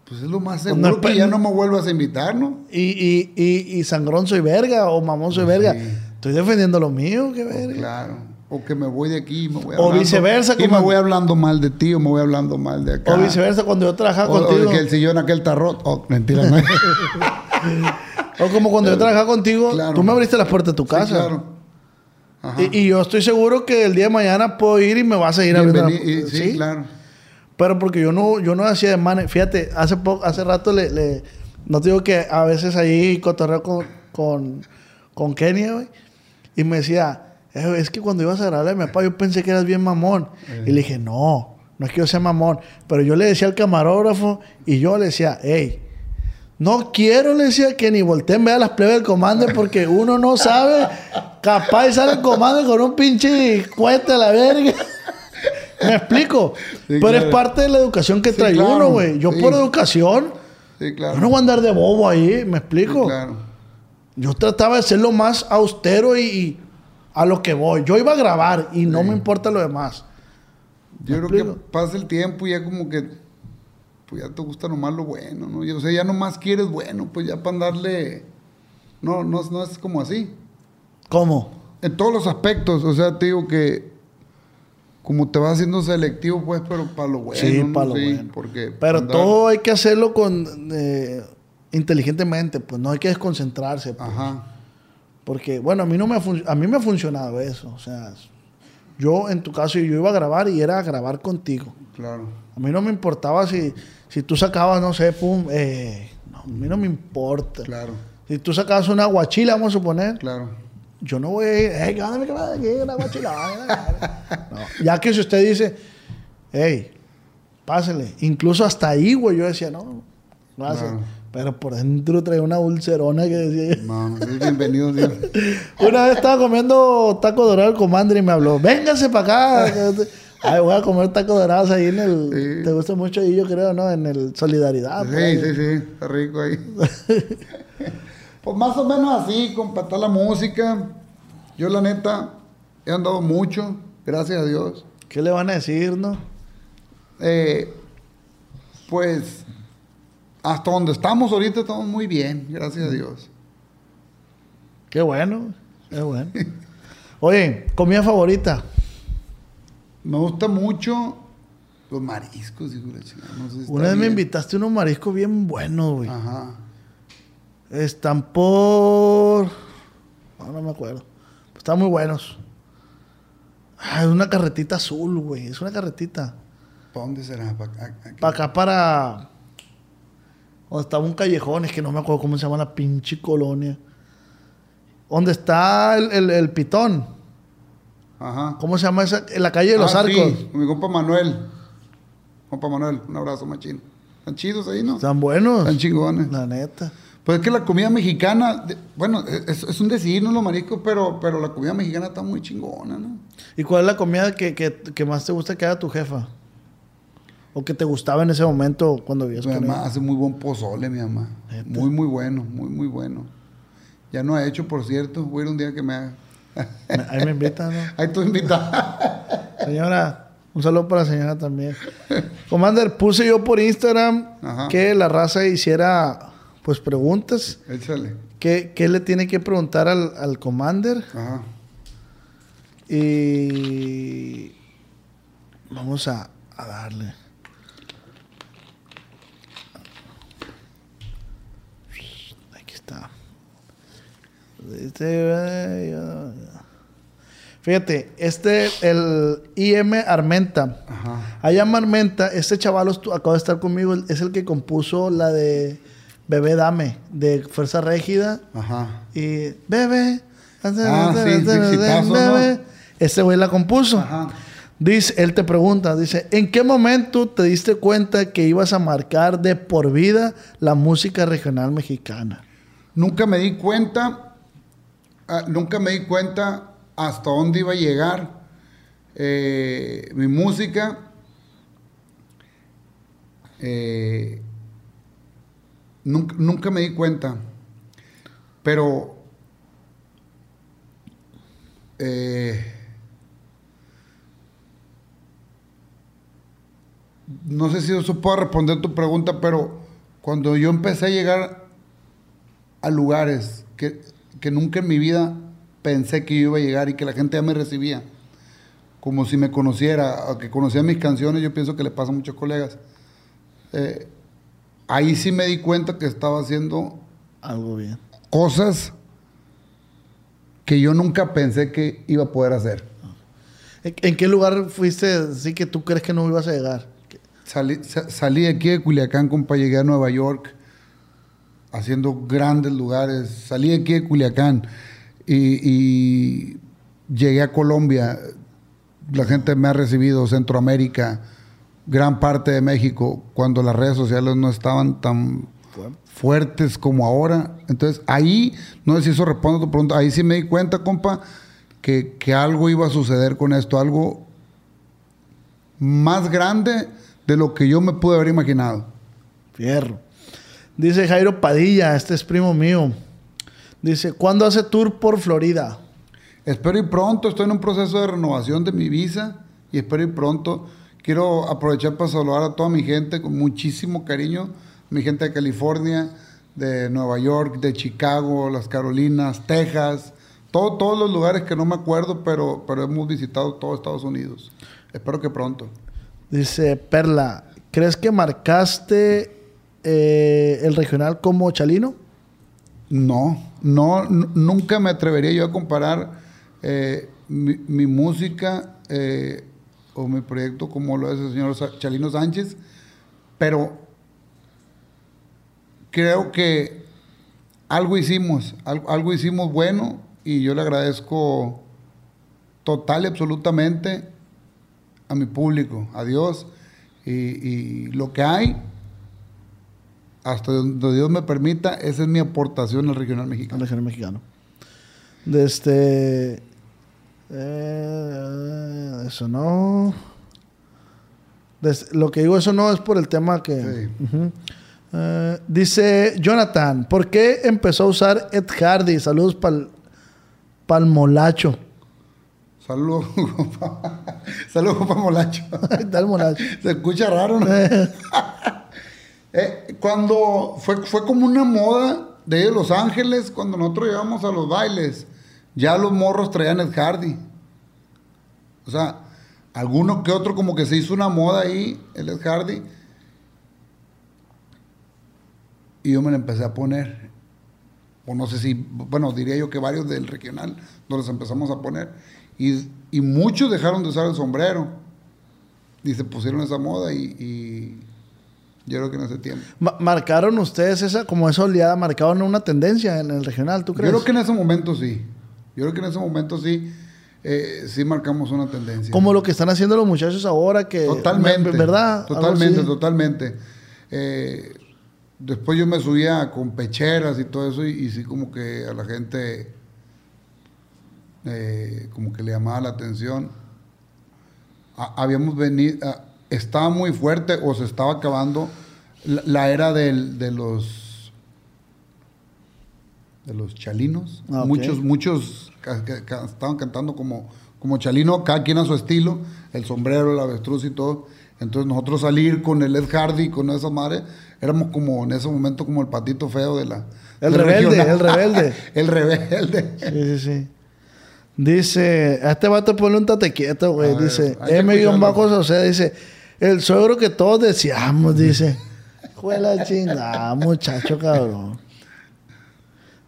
pues es lo más Pues seguro no que ya no me vuelvas a invitar, ¿no? Y, y, y, y sangrón soy verga o mamón soy verga. Sí. Estoy defendiendo lo mío, qué verga. Claro. O que me voy de aquí y me voy O hablando- viceversa, Y me voy hablando mal de ti o me voy hablando mal de acá. O viceversa, cuando yo trabajaba O, o contigo. que el sillón aquel. Oh, mentira, no. *laughs* O como cuando yo trabajaba contigo, Claro. tú me abriste las puertas de tu Sí, casa. claro. Ajá. Y, y yo estoy seguro que el día de mañana puedo ir y me vas a ir abriendo la Bienveni- y- pu- sí, claro. Pero porque yo no, yo no hacía de mane. Fíjate, hace poco, hace rato le, le- no te digo que a veces ahí cotorreo con, con, con Kenia, güey. Y me decía, "Eh, es que cuando ibas a grabarle a mi papá, yo pensé que eras bien mamón. Y le dije, no, no es que yo sea mamón. Pero yo le decía al camarógrafo y yo le decía, hey, no quiero, le decía, que ni volteen vea las plebes del comando porque uno no sabe. Capaz sale el comando con un pinche cuete a la verga. *laughs* ¿Me explico? Sí, Pero es parte de la educación que Sí, trae claro. uno, güey. Yo Sí. por educación, claro. yo no voy a andar de bobo ahí, ¿me explico? claro. Yo trataba de ser lo más austero y, y a lo que voy. Yo iba a grabar y no me importa lo demás. Yo ¿Me creo que pasa el tiempo y ya como que pues ya te gusta nomás lo bueno, ¿no? Y, o sea, ya nomás quieres bueno, pues ya para andarle no, no, no es como así. ¿Cómo? En todos los aspectos, o sea, te digo que como te vas haciendo selectivo, pues, pero para lo bueno. sí, para lo Sí, bueno. Porque Pero andar- todo hay que hacerlo con eh, inteligentemente, pues no hay que desconcentrarse. pues. Ajá. Porque, bueno, a mí, no me ha a mí me ha funcionado eso. O sea, yo en tu caso yo iba a grabar y era a grabar contigo. Claro. A mí no me importaba si, si tú sacabas, no sé, pum, eh, no, a mí no me importa. Claro. Si tú sacabas una guachila, vamos a suponer, Claro. yo no voy a ir, hey, ¿qué onda, mi camarada? Aquí, una guachila. No, ya que si usted dice, hey, pásele. Incluso hasta ahí, güey, yo decía, no, gracias. Claro. Pero por dentro traía una ulcerona que decía... No, no, es bienvenido, Dios. *laughs* Una vez estaba comiendo taco dorado el comandante y me habló, véngase para acá. *laughs* Ay, voy a comer tacos dorados ahí en el... Sí. Te gusta mucho ahí, yo creo, ¿no? En el Solidaridad. Sí, sí, sí, está rico ahí. *laughs* pues más o menos así, compartir la música. Yo la neta he andado mucho, gracias a Dios. ¿Qué le van a decir, no? Eh, pues hasta donde estamos ahorita estamos muy bien, gracias a Dios. Qué bueno, qué bueno. Oye, comida favorita. Me gusta mucho los mariscos, hijo de. No sé si está Una vez me invitaste unos mariscos bien buenos, güey. Ajá. Están por... No, no me acuerdo. Están muy buenos. Ah, es una carretita azul, güey. Es una carretita. ¿Para dónde será? Para acá, para. Donde estaba un callejón, es que no me acuerdo cómo se llama la pinche colonia. Donde está el, el- el pitón. Ajá. ¿Cómo se llama esa? En la calle de los Ah, arcos. sí, con mi compa Manuel. Compa Manuel, un abrazo, machín. Están chidos ahí, ¿no? Están buenos. Están chingones. La neta. Pues es que la comida mexicana, bueno, es, es un decir, no los mariscos, pero, pero la comida mexicana está muy chingona, ¿no? ¿Y cuál es la comida que, que- que más te gusta que haga tu jefa? ¿O que te gustaba en ese momento cuando vivías Mi con mamá hace muy buen pozole, mi mamá. Muy, muy bueno, muy, muy bueno. Ya no ha hecho, por cierto. Voy a ir un día que me haga. Ahí me invitan, ¿no? *laughs* Ahí estoy invitado. Señora, un saludo para la señora también. Commander, puse yo por Instagram Ajá. que la raza hiciera pues preguntas. Échale. ¿Qué, qué le tiene que preguntar al, al Commander? Ajá. Y vamos a, a darle. Aquí está. Este, Fíjate, este, el IM Armenta. Ajá. Allá Armenta, este chaval acaba de estar conmigo, es el que compuso la de Bebé Dame, de Fuerza Régida. Ajá. Y bebé. Ah, sí, bebé. Ese güey la compuso. Ajá. Dice, él te pregunta, dice, ¿en qué momento te diste cuenta que ibas a marcar de por vida la música regional mexicana? Nunca me di cuenta, ah, nunca me di cuenta hasta dónde iba a llegar eh, mi música. Eh, nunca, nunca me di cuenta, pero eh, no sé si eso puedo responder tu pregunta, pero cuando yo empecé a llegar a lugares que, que nunca en mi vida pensé que yo iba a llegar y que la gente ya me recibía, como si me conociera, o que conocía mis canciones, yo pienso que le pasa a muchos colegas. Eh, ahí sí me di cuenta que estaba haciendo Algo bien. cosas que yo nunca pensé que iba a poder hacer. ¿En, qué lugar fuiste así que tú crees que no ibas a llegar? Salí, sa- salí aquí de Culiacán, compa, llegué a Nueva York, haciendo grandes lugares. Salí de aquí de Culiacán y, y llegué a Colombia. La gente me ha recibido, Centroamérica, gran parte de México, cuando las redes sociales no estaban tan fuertes como ahora. Entonces, ahí, no sé si eso responde a tu pregunta, ahí sí me di cuenta, compa, que, que algo iba a suceder con esto, algo más grande de lo que yo me pude haber imaginado. Fierro. Dice Jairo Padilla, este es primo mío. Dice, ¿cuándo hace tour por Florida? Espero ir pronto, estoy en un proceso de renovación de mi visa y espero ir pronto. Quiero aprovechar para saludar a toda mi gente con muchísimo cariño, mi gente de California, de Nueva York, de Chicago, las Carolinas, Texas, todo- todos los lugares que no me acuerdo, pero, pero hemos visitado todo Estados Unidos. Espero que pronto. Dice Perla, ¿crees que marcaste eh, el regional como Chalino? No, no, nunca me atrevería yo a comparar eh, mi, música eh, o mi proyecto como lo es el señor Chalino Sánchez, pero creo que algo hicimos, al- algo hicimos bueno y yo le agradezco total y absolutamente a mi público, a Dios y, y lo que hay hasta donde Dios me permita, esa es mi aportación al regional Al mexicano. regional mexicano. De este... eh, eso no... Des- lo que digo eso no es por el tema que... Sí. Eh, dice Jonathan, ¿por qué empezó a usar Ed Hardy? Saludos para el molacho. Saludos. *laughs* Saludos, compa Molacho. *laughs* Está el molacho. Se escucha raro, ¿no? *laughs* Eh, cuando fue, fue como una moda de Los Ángeles, cuando nosotros llegamos a los bailes, ya los morros traían Ed Hardy. O sea, alguno que otro como que se hizo una moda ahí, el Ed Hardy. Y yo me la empecé a poner. O no sé si, bueno, diría yo que varios del regional nos los empezamos a poner. Y, y muchos dejaron de usar el sombrero. Y se pusieron esa moda y yo creo que en ese tiempo. Ma- ¿Marcaron ustedes esa, como esa oleada, marcaron una tendencia en el regional, tú crees? Yo creo que en ese momento sí. Yo creo que en ese momento sí, eh, sí marcamos una tendencia. Como lo que están haciendo los muchachos ahora, que... Totalmente. ¿Verdad? Totalmente, totalmente. Eh, después yo me subía con pecheras y todo eso y, y sí como que a la gente eh, como que le llamaba la atención. Ha- habíamos venido, estaba muy fuerte o se estaba acabando la, la era del- de los de los chalinos. Ah. Muchos, muchos ca- ca- ca- estaban cantando como, como chalino, cada quien a su estilo, el sombrero, el avestruz y todo. Entonces nosotros salir con el Ed Hardy, con esa madre, éramos como en ese momento como el patito feo de la... El rebelde, regional. el rebelde. *laughs* el rebelde. Sí, sí, sí. Dice, a este vato ponle un tate quieto, güey. Dice, hay que M guion bajo escucharlo. o sea, dice, el suegro que todos deseamos, dice. Fue la chingada, muchacho cabrón.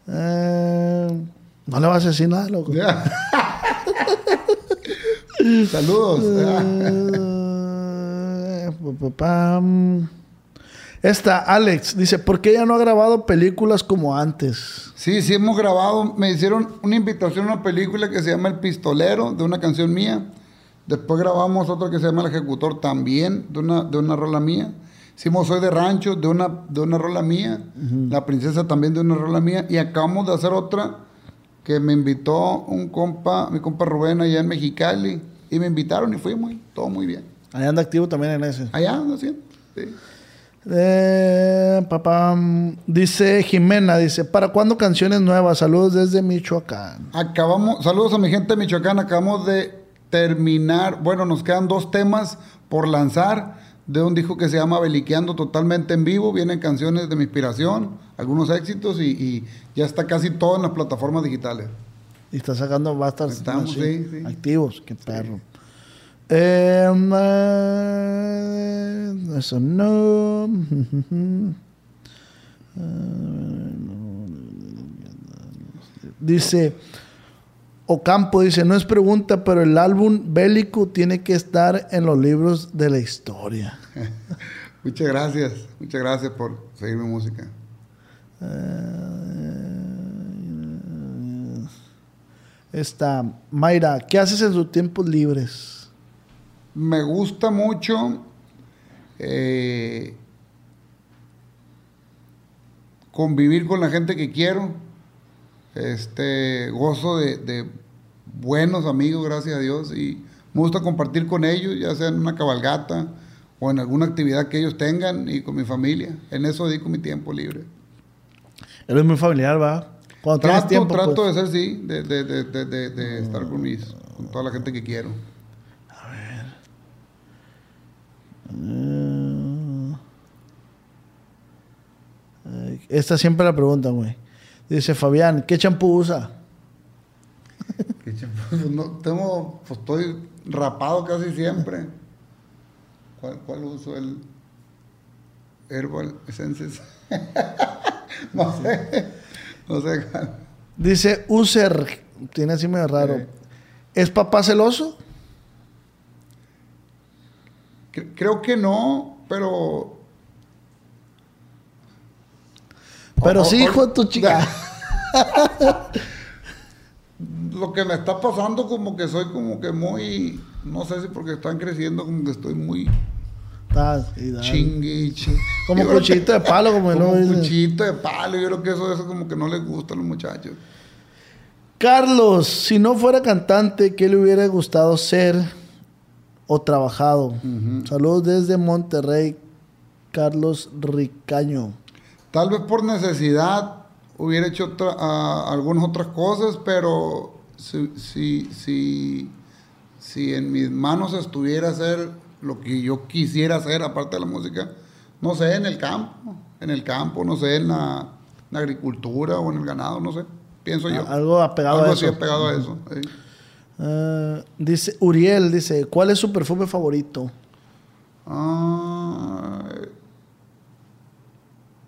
Eh, no le vas a decir nada, loco. Saludos. Eh, pam. Esta, Alex, dice, ¿por qué ya no ha grabado películas como antes? Sí, sí hemos grabado. Me hicieron una invitación a una película que se llama El Pistolero, de una canción mía. Después grabamos otra que se llama El Ejecutor también, de una, de una rola mía. Hicimos Soy de Rancho, de una, de una rola mía. La Princesa también de una rola mía. Y acabamos de hacer otra que me invitó un compa, mi compa Rubén allá en Mexicali. Y me invitaron y fuimos, todo muy bien. Allá anda activo también en ese. Allá ando haciendo, sí. Eh, papá, dice Jimena, dice, ¿para cuándo canciones nuevas? Saludos desde Michoacán. Acabamos, saludos a mi gente de Michoacán, acabamos de terminar, bueno, nos quedan dos temas por lanzar de un disco que se llama Beliqueando totalmente en vivo, vienen canciones de mi inspiración, algunos éxitos y, y ya está casi todo en las plataformas digitales. Y está sacando, va a estar Estamos, así, sí, sí. activos, qué perro. Eh, eh, eso no. *laughs* Dice Ocampo, dice, no es pregunta, pero el álbum bélico tiene que estar en los libros de la historia. *laughs* Muchas gracias, muchas gracias por seguir mi música. Esta, Mayra, ¿qué haces en tus tiempos libres? Me gusta mucho eh, convivir con la gente que quiero. Este, gozo de, de buenos amigos, gracias a Dios, y me gusta compartir con ellos, ya sea en una cabalgata o en alguna actividad que ellos tengan y con mi familia. En eso dedico mi tiempo libre. Eres muy familiar, ¿va? Cuando tienes Trato, tiempo, trato pues. de ser, sí, de, de- de- de- de estar con, mis, con toda la gente que quiero. Mm. Ay, Esta siempre la preguntan, güey. Dice Fabián, ¿qué champú usa? Qué champú. *laughs* Pues no, tengo, pues estoy rapado casi siempre. ¿Cuál, cuál uso? El Herbal Essences. *laughs* no sé. No sé. cuál. Dice User, tiene así medio raro. Eh. ¿Es papá celoso? Cre- Creo que no, pero. Pero o- sí, hijo de tu chica. *laughs* Lo que me está pasando, como que soy como que muy. No sé si porque están creciendo, como que estoy muy chingue chingue. Como Yo que- de palo, como como no dice. cuchillito de palo. Yo creo que eso, eso como que no les gusta a los muchachos. Carlos, si no fuera cantante, ¿qué le hubiera gustado ser o trabajado? Saludos desde Monterrey, Carlos Ricaño. Tal vez por necesidad hubiera hecho otra- ah, algunas otras cosas, pero si, si, si, si en mis manos estuviera hacer lo que yo quisiera hacer, aparte de la música, no sé, en el campo, en el campo, no sé, en la, en la agricultura o en el ganado, no sé, pienso yo. Ah, Algo apegado Algo a así eso. apegado a eso. sí. Ah, dice Uriel, dice, ¿cuál es su perfume favorito? Ah,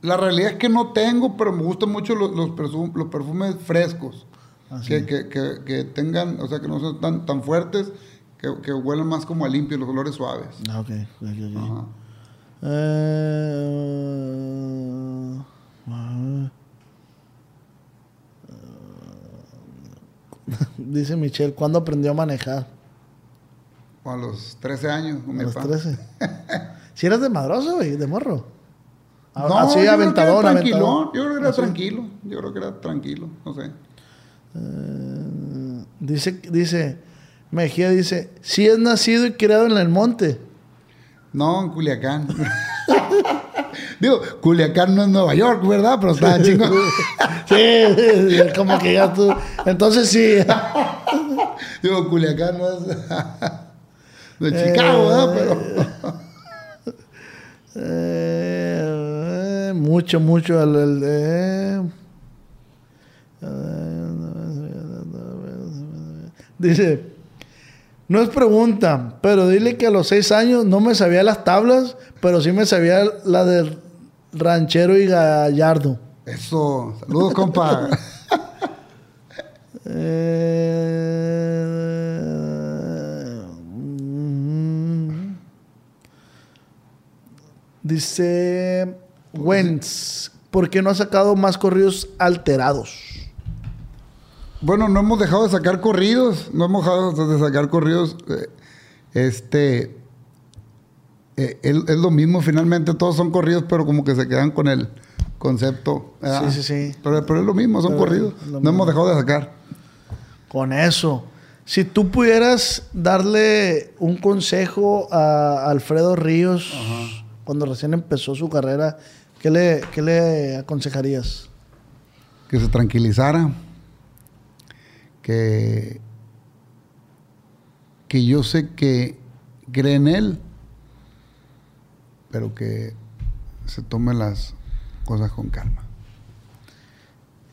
la realidad es que no tengo, pero me gustan mucho los, los, perfumes frescos. Ah, que, que, que, que tengan, o sea, que no sean tan, tan fuertes, que, que huelan más como a limpio, los olores suaves. Ah, ok. ok, ok. Ajá. Eh, *laughs* dice Michelle, ¿cuándo aprendió a manejar? A los 13 años, con A mi los papá. 13. *laughs* si eras de madroso, güey, de morro. No, Así yo creo que era aventadón, tranquilo. aventadón. Yo creo que era Así. tranquilo. Yo creo que era tranquilo, no sé. Eh, dice, dice, Mejía dice, si es nacido y criado en el monte. No, en Culiacán. *laughs* Digo, Culiacán no es Nueva York, ¿verdad? Pero está chingo. sí, es como que ya tú. Entonces sí. *laughs* Digo, Culiacán no es *laughs* de Chicago, ¿verdad? Pero. Eh, mucho, mucho. el- el- eh. Dice, no es pregunta, pero dile que a los seis años no me sabía las tablas, pero sí me sabía la del ranchero y gallardo. Eso. Saludos, compa. *laughs* Eh, mm, dice Wentz, ¿por qué no ha sacado más corridos alterados? Bueno, no hemos dejado de sacar corridos. No hemos dejado de sacar corridos. eh, Este, eh, es, es lo mismo, finalmente todos son corridos, pero como que se quedan con el concepto. ¿verdad? Sí, sí, sí. Pero, pero es lo mismo, son Pero corridos. No mismo. hemos dejado de sacar. Con eso. Si tú pudieras darle un consejo a Alfredo Ríos cuando recién empezó su carrera, ¿qué le, qué le aconsejarías? Que se tranquilizara. Que, que yo sé que cree en él, pero que se tome las cosas con calma.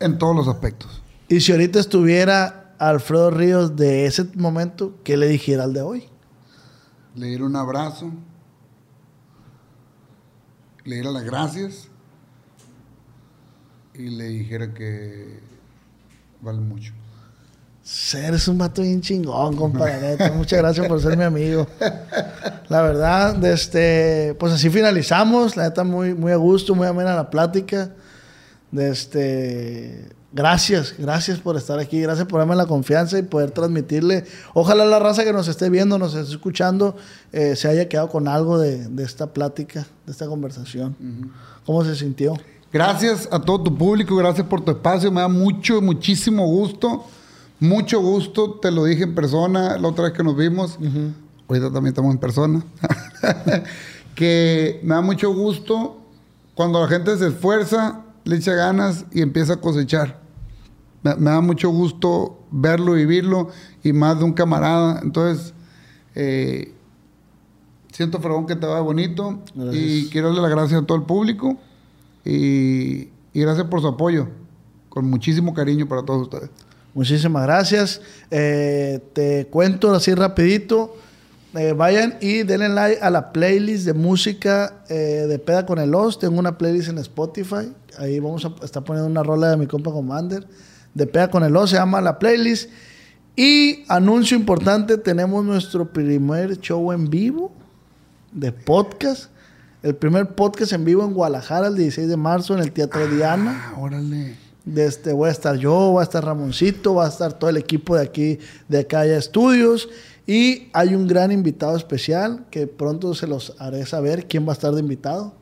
En todos los aspectos. Y si ahorita estuviera Alfredo Ríos de ese momento, ¿qué le dijera al de hoy? Le diera un abrazo, le diera las gracias y le dijera que vale mucho. Eres un vato bien chingón, compadre. Muchas gracias por ser mi amigo. La verdad, este, pues así finalizamos. La neta, muy, muy a gusto, muy amena la plática. De este, gracias, gracias por estar aquí. Gracias por darme la confianza y poder transmitirle. Ojalá la raza que nos esté viendo, nos esté escuchando, eh, se haya quedado con algo de, de esta plática, de esta conversación. ¿Cómo se sintió? Gracias a todo tu público, gracias por tu espacio, me da mucho, muchísimo gusto, mucho gusto, te lo dije en persona la otra vez que nos vimos, ahorita también estamos en persona, *laughs* que me da mucho gusto cuando la gente se esfuerza, le echa ganas y empieza a cosechar. Me, me da mucho gusto verlo, vivirlo y más de un camarada, entonces... eh, Siento, Fregón, que te va bonito. Gracias. Y quiero darle las gracias a todo el público. Y, y gracias por su apoyo. Con muchísimo cariño para todos ustedes. Muchísimas gracias. Eh, te cuento así rapidito. Eh, vayan y denle like a la playlist de música eh, de Peda con el Os. Tengo una playlist en Spotify. Ahí vamos a estar poniendo una rola de mi compa Commander. De Peda con el Os se llama la playlist. Y anuncio importante, tenemos nuestro primer show en vivo de podcast. El primer podcast en vivo en Guadalajara el 16 de marzo en el Teatro Diana. Ah, órale. De este, voy a estar yo, va a estar Ramoncito, va a estar todo el equipo de aquí, de acá ya estudios. Y hay un gran invitado especial que pronto se los haré saber quién va a estar de invitado.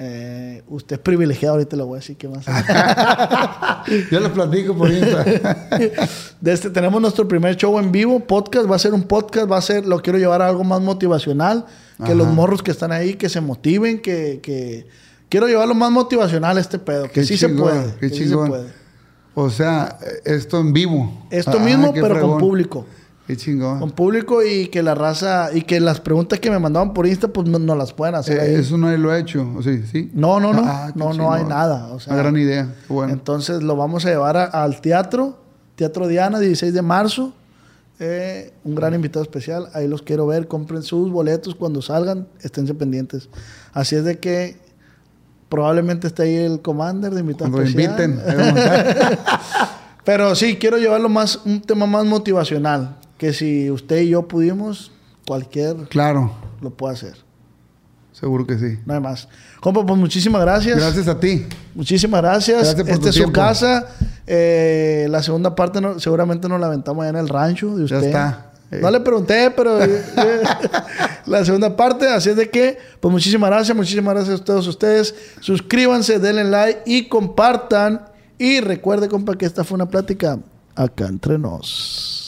Eh, usted es privilegiado, ahorita le voy a decir qué más. *laughs* Yo les platico por Insta. *laughs* De este, tenemos nuestro primer show en vivo, podcast, va a ser un podcast, va a ser, lo quiero llevar a algo más motivacional, que Ajá. los morros que están ahí, que se motiven, que, que quiero llevarlo más motivacional a este pedo, que Qué sí chingón, se puede, qué que sí se puede. o sea, esto en vivo. Esto Ah, mismo, pero con público. Qué chingón. Con público y que la raza, y que las preguntas que me mandaban por Insta, pues no, no las pueden hacer Eh, ahí. eso nadie lo ha hecho. ¿o sí? ¿Sí? No, no, no. Ah, no, no hay nada. O sea, Una gran idea. Bueno. Entonces lo vamos a llevar a- al teatro, Teatro Diana, 16 de marzo. Eh, un gran invitado especial. Ahí los quiero ver. Compren sus boletos cuando salgan. Esténse pendientes. Así es de que probablemente esté ahí el Commander de invitado Cuando especial. inviten. *laughs* Pero sí, quiero llevarlo más, un tema más motivacional. Que si usted y yo pudimos, cualquier claro. lo puede hacer. Seguro que sí. Hay más. Compa, pues muchísimas gracias. Gracias a ti. Muchísimas gracias. Gracias por tu es su casa. Eh, la segunda parte no- seguramente nos la aventamos allá en el rancho de Ya está. Eh. No le pregunté, pero eh, eh, *laughs* la segunda parte. Así es de que, pues muchísimas gracias, muchísimas gracias a todos ustedes. Suscríbanse, denle like y compartan. Y recuerde, compa, que esta fue una plática acá entre nos.